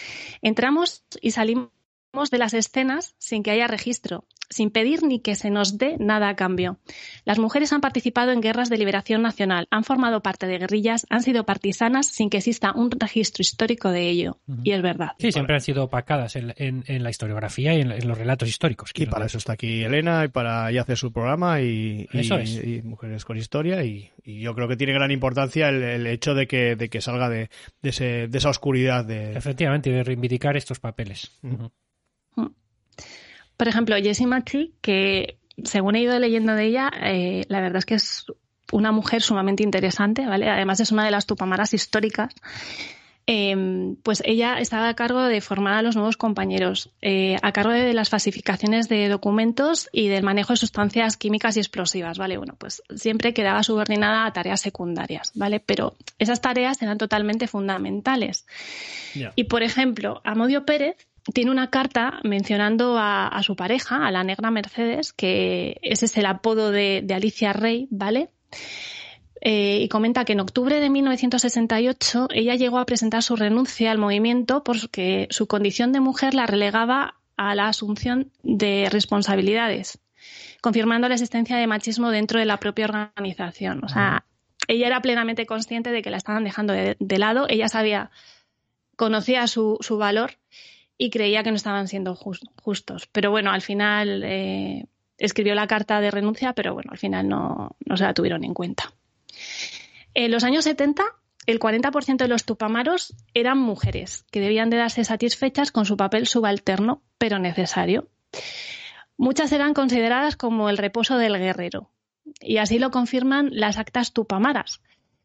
Entramos y salimos de las escenas sin que haya registro, sin pedir ni que se nos dé nada a cambio. Las mujeres han participado en guerras de liberación nacional, han formado parte de guerrillas, han sido partisanas sin que exista un registro histórico de ello. Y es verdad. Sí, siempre han sido opacadas en, en- en la historiografía y en, en los relatos históricos. Y para decir. eso está aquí Elena y para y hace su programa y, y- Eso es. y Mujeres con Historia y, y yo creo que tiene gran importancia el, el hecho de que, de que salga de, de, ese- de esa oscuridad de... Efectivamente, y de reivindicar estos papeles. Ujú. Por ejemplo, Jessie Machi, que según he ido leyendo de ella, eh, la verdad es que es una mujer sumamente interesante, ¿vale? Además es una de las tupamaras históricas. Eh, pues ella estaba a cargo de formar a los nuevos compañeros, eh, a cargo de las falsificaciones de documentos y del manejo de sustancias químicas y explosivas, ¿vale? Bueno, pues siempre quedaba subordinada a tareas secundarias, ¿vale? Pero esas tareas eran totalmente fundamentales. Y, por ejemplo, Amodio Pérez tiene una carta mencionando a, su pareja, a la negra Mercedes, que ese es el apodo de, Alicia Rey, ¿vale? Eh, y comenta que en octubre de 1968 ella llegó a presentar su renuncia al movimiento porque su condición de mujer la relegaba a la asunción de responsabilidades, confirmando la existencia de machismo dentro de la propia organización. O sea, ella era plenamente consciente de que la estaban dejando de, lado, ella sabía, conocía su valor y creía que no estaban siendo jus- justos. Pero bueno, al final eh, escribió la carta de renuncia, pero bueno, al final no, no se la tuvieron en cuenta. En los años 70, el 40% de los tupamaros eran mujeres, que debían de darse satisfechas con su papel subalterno, pero necesario. Muchas eran consideradas como el reposo del guerrero, y así lo confirman las actas tupamaras,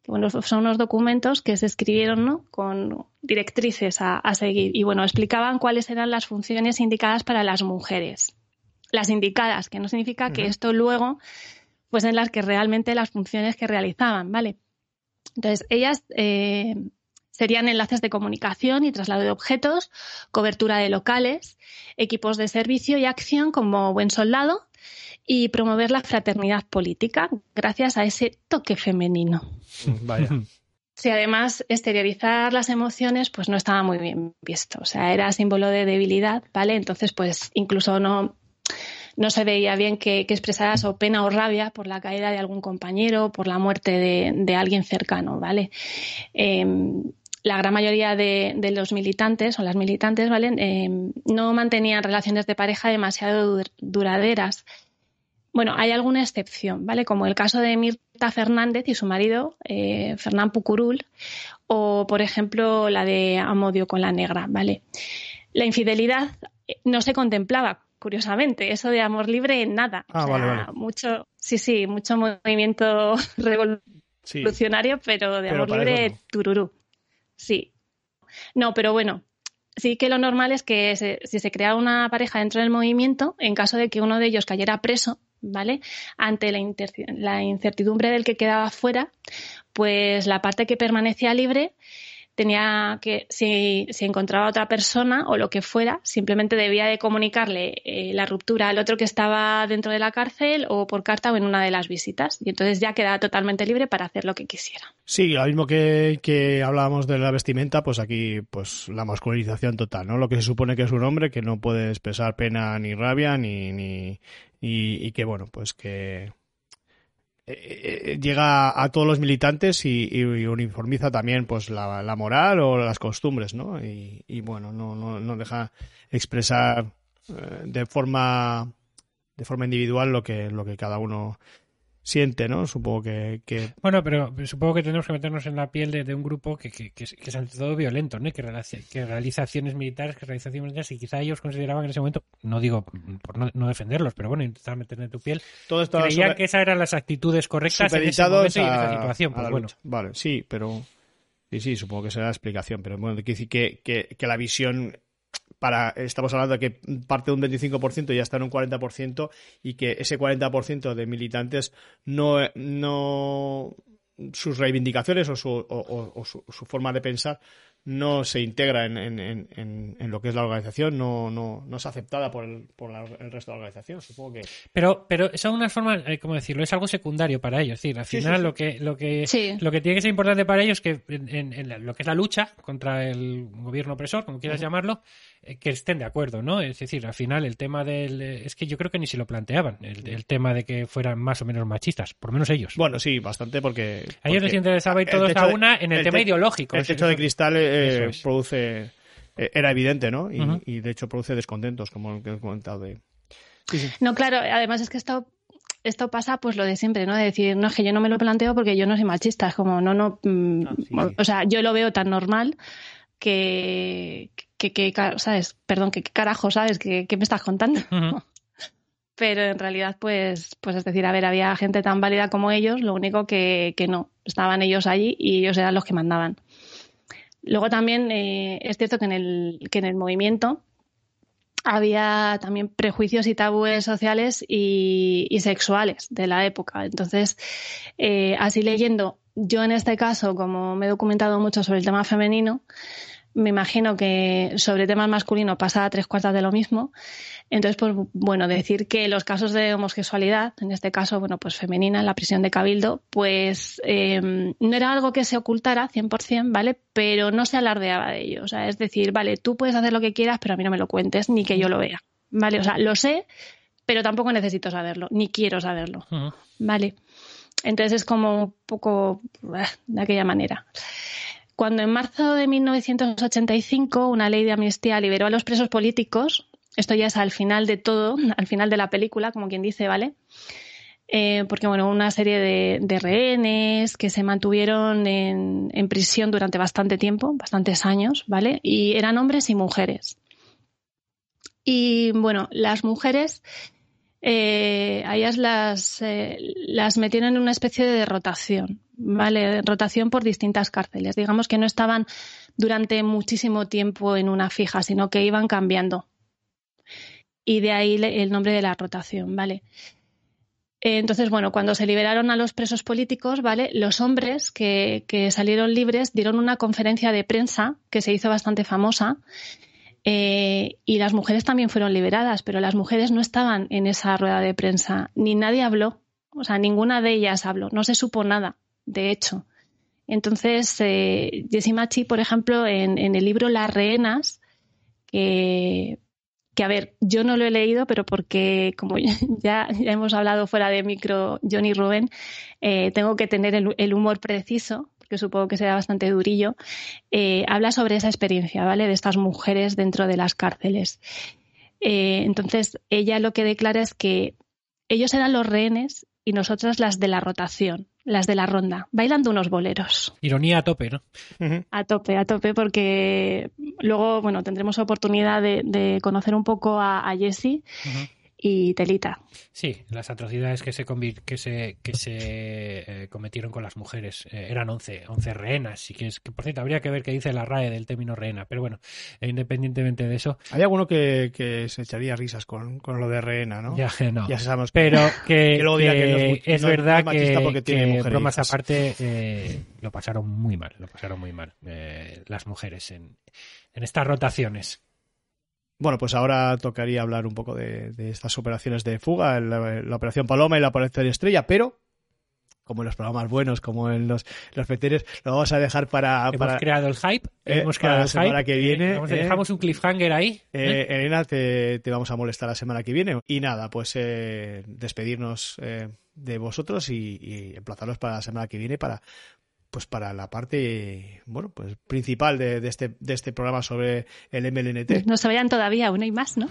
que bueno, son unos documentos que se escribieron ¿no? con directrices a, a seguir, y bueno, explicaban cuáles eran las funciones indicadas para las mujeres. Las indicadas, que no significa que esto luego pues en las que realmente las funciones que realizaban, ¿vale? Entonces, ellas eh, serían enlaces de comunicación y traslado de objetos, cobertura de locales, equipos de servicio y acción como buen soldado y promover la fraternidad política gracias a ese toque femenino. Vaya. Si además exteriorizar las emociones, pues no estaba muy bien visto. O sea, era símbolo de debilidad, ¿vale? Entonces, pues incluso no, no se veía bien que, que expresaras o pena o rabia por la caída de algún compañero, por la muerte de, de alguien cercano, ¿vale? Eh, la gran mayoría de, de los militantes o las militantes, ¿vale? Eh, no mantenían relaciones de pareja demasiado dur- duraderas. Bueno, hay alguna excepción, ¿vale? Como el caso de Mirta Fernández y su marido, eh, Fernán Pucurul, o, por ejemplo, la de Amodio con la negra, ¿vale? La infidelidad eh, no se contemplaba, curiosamente, eso de amor libre, nada. Ah, O sea, vale, vale. Mucho, sí, sí, mucho movimiento Sí. revolucionario, pero de Pero amor libre, no. tururú. Sí. No, pero bueno, sí que lo normal es que se- si se crea una pareja dentro del movimiento, en caso de que uno de ellos cayera preso, ¿vale? Ante la, la incertidumbre del que quedaba fuera, pues la parte que permanecía libre tenía que, si, si encontraba otra persona o lo que fuera, simplemente debía de comunicarle eh, la ruptura al otro que estaba dentro de la cárcel o por carta o en una de las visitas. Y entonces ya quedaba totalmente libre para hacer lo que quisiera. Sí, lo mismo que, que hablábamos de la vestimenta, pues aquí pues la masculinización total, ¿no? Lo que se supone que es un hombre que no puede expresar pena ni rabia ni, ni y, y que bueno, pues que llega a todos los militantes y, y uniformiza también pues la, la moral o las costumbres, ¿no? Y, bueno, no, no, no deja expresar eh, de forma de forma individual lo que lo que cada uno siente, ¿no? Supongo que, que Bueno, pero supongo que tenemos que meternos en la piel de, de un grupo que, que, que es, que es ante todo violento, ¿no? Y Que realiza, que realiza acciones militares, que realiza acciones militares, y quizá ellos consideraban en ese momento, no digo por no, no defenderlos, pero bueno, intentar meter en tu piel, todo creían que esas eran las actitudes correctas en ese y en esa situación. Pues bueno. Vale, sí, pero sí, sí, supongo que será la explicación, pero bueno, que, que, que la visión para estamos hablando de que parte de un 25% y ya está en un 40% y que ese 40% de militantes no no sus reivindicaciones o su, o- o- o su, su forma de pensar no se integra en, en- en- lo que es la organización, no, no, no es aceptada por, el, por la- el resto de la organización. Supongo que Pero, pero son unas formas, eh, ¿cómo decirlo? Es algo secundario para ellos. Es decir, al Sí, sí, final sí. lo que lo que Sí. lo que tiene que ser importante para ellos es que en, en- en la- lo que es la lucha contra el gobierno opresor, como quieras llamarlo, que estén de acuerdo, ¿no? Es decir, al final el tema del eh, es que yo creo que ni se lo planteaban el, el tema de que fueran más o menos machistas, por lo menos ellos. Bueno, sí, bastante porque... a ellos les interesaba ir todos a de- una en el, el tema te- ideológico. El Es techo de cristal eh, es. produce... eh, era evidente, ¿no? Y, de hecho produce descontentos, como el que he comentado de... Sí, sí. No, claro, además es que esto, esto pasa pues lo de siempre, ¿no? De decir, no, es que yo no me lo planteo porque yo no soy machista. Es como, no, no. mm, Ah, sí, o- sí. O sea, yo lo veo tan normal que, que, que ¿sabes? Perdón, que qué carajo, ¿sabes? ¿Qué, qué me estás contando? Ujú. Pero en realidad, pues, pues es decir, a ver, había gente tan válida como ellos, lo único que, que no, estaban ellos allí y ellos eran los que mandaban. Luego también eh, es cierto que en, el, que en el movimiento había también prejuicios y tabúes sociales y, y sexuales de la época. Entonces, eh, así leyendo, yo en este caso, como me he documentado mucho sobre el tema femenino, me imagino que sobre temas masculinos pasa tres cuartas de lo mismo. Entonces, pues bueno, decir que los casos de homosexualidad, en este caso, bueno, pues femenina en la prisión de Cabildo, pues eh, no era algo que se ocultara 100%, ¿vale? Pero no se alardeaba de ello. O sea, es decir, vale, tú puedes hacer lo que quieras, pero a mí no me lo cuentes ni que yo lo vea, ¿vale? O sea, lo sé, pero tampoco necesito saberlo, ni quiero saberlo. ¿vale? Entonces es como un poco ah, de aquella manera. Cuando en marzo de 1985 una ley de amnistía liberó a los presos políticos, esto ya es al final de todo, al final de la película, como quien dice, ¿vale? Eh, porque, bueno, una serie de, rehenes que se mantuvieron en, en prisión durante bastante tiempo, bastantes años, ¿vale? Y eran hombres y mujeres. Y, bueno, las mujeres eh, a ellas las, eh, las metieron en una especie de rotación, ¿vale? Rotación por distintas cárceles. Digamos que no estaban durante muchísimo tiempo en una fija, sino que iban cambiando. Y de ahí el nombre de la rotación, ¿vale? Eh, Entonces, bueno, cuando se liberaron a los presos políticos, ¿vale? Los hombres que, que salieron libres dieron una conferencia de prensa que se hizo bastante famosa eh, y las mujeres también fueron liberadas, pero las mujeres no estaban en esa rueda de prensa, ni nadie habló, o sea, ninguna de ellas habló, no se supo nada, de hecho. Entonces, eh, Jessie Machi, por ejemplo, en, el libro Las Rehenas, que, que, a ver, yo no lo he leído, pero porque, como ya, hemos hablado fuera de micro, Johnny Rubén, eh, tengo que tener el, humor preciso, porque supongo que será bastante durillo, eh, habla sobre esa experiencia, ¿vale? De estas mujeres dentro de las cárceles. Eh, entonces, ella lo que declara es que ellos eran los rehenes y nosotras las de la rotación, las de la ronda, bailando unos boleros. Ironía a tope, ¿no? A tope, a tope, porque luego, bueno, tendremos oportunidad de, de conocer un poco a, a Jessie. Y Telita. Sí, las atrocidades que se que se que se eh, cometieron con las mujeres eh, eran 11, 11 rehenas y que es que por cierto habría que ver qué dice la RAE del término rehena, pero bueno, eh, independientemente de eso, Hay alguno que, que se echaría risas con, con lo de rehena, ¿no? ya eh, no. Ya sabemos pero que, Que luego dirá que que no es no- verdad es que, porque tiene que mujeres bromas hijas. aparte eh, lo pasaron muy mal, lo pasaron muy mal eh, las mujeres en, en estas rotaciones. Bueno, pues ahora tocaría hablar un poco de, de estas operaciones de fuga, la, la operación Paloma y la operación Estrella, pero como en los programas buenos, como en los, los lo vamos a dejar para... Hemos para creado el hype, eh, hemos para creado la el semana hype, que viene, eh, eh. dejamos un cliffhanger ahí. Elena, te, te vamos a molestar la semana que viene. Y nada, pues eh, despedirnos eh, de vosotros y, y emplazaros para la semana que viene para pues para la parte bueno pues principal de, de este de este programa sobre el MLNT. No se vayan todavía, aún hay más, ¿no?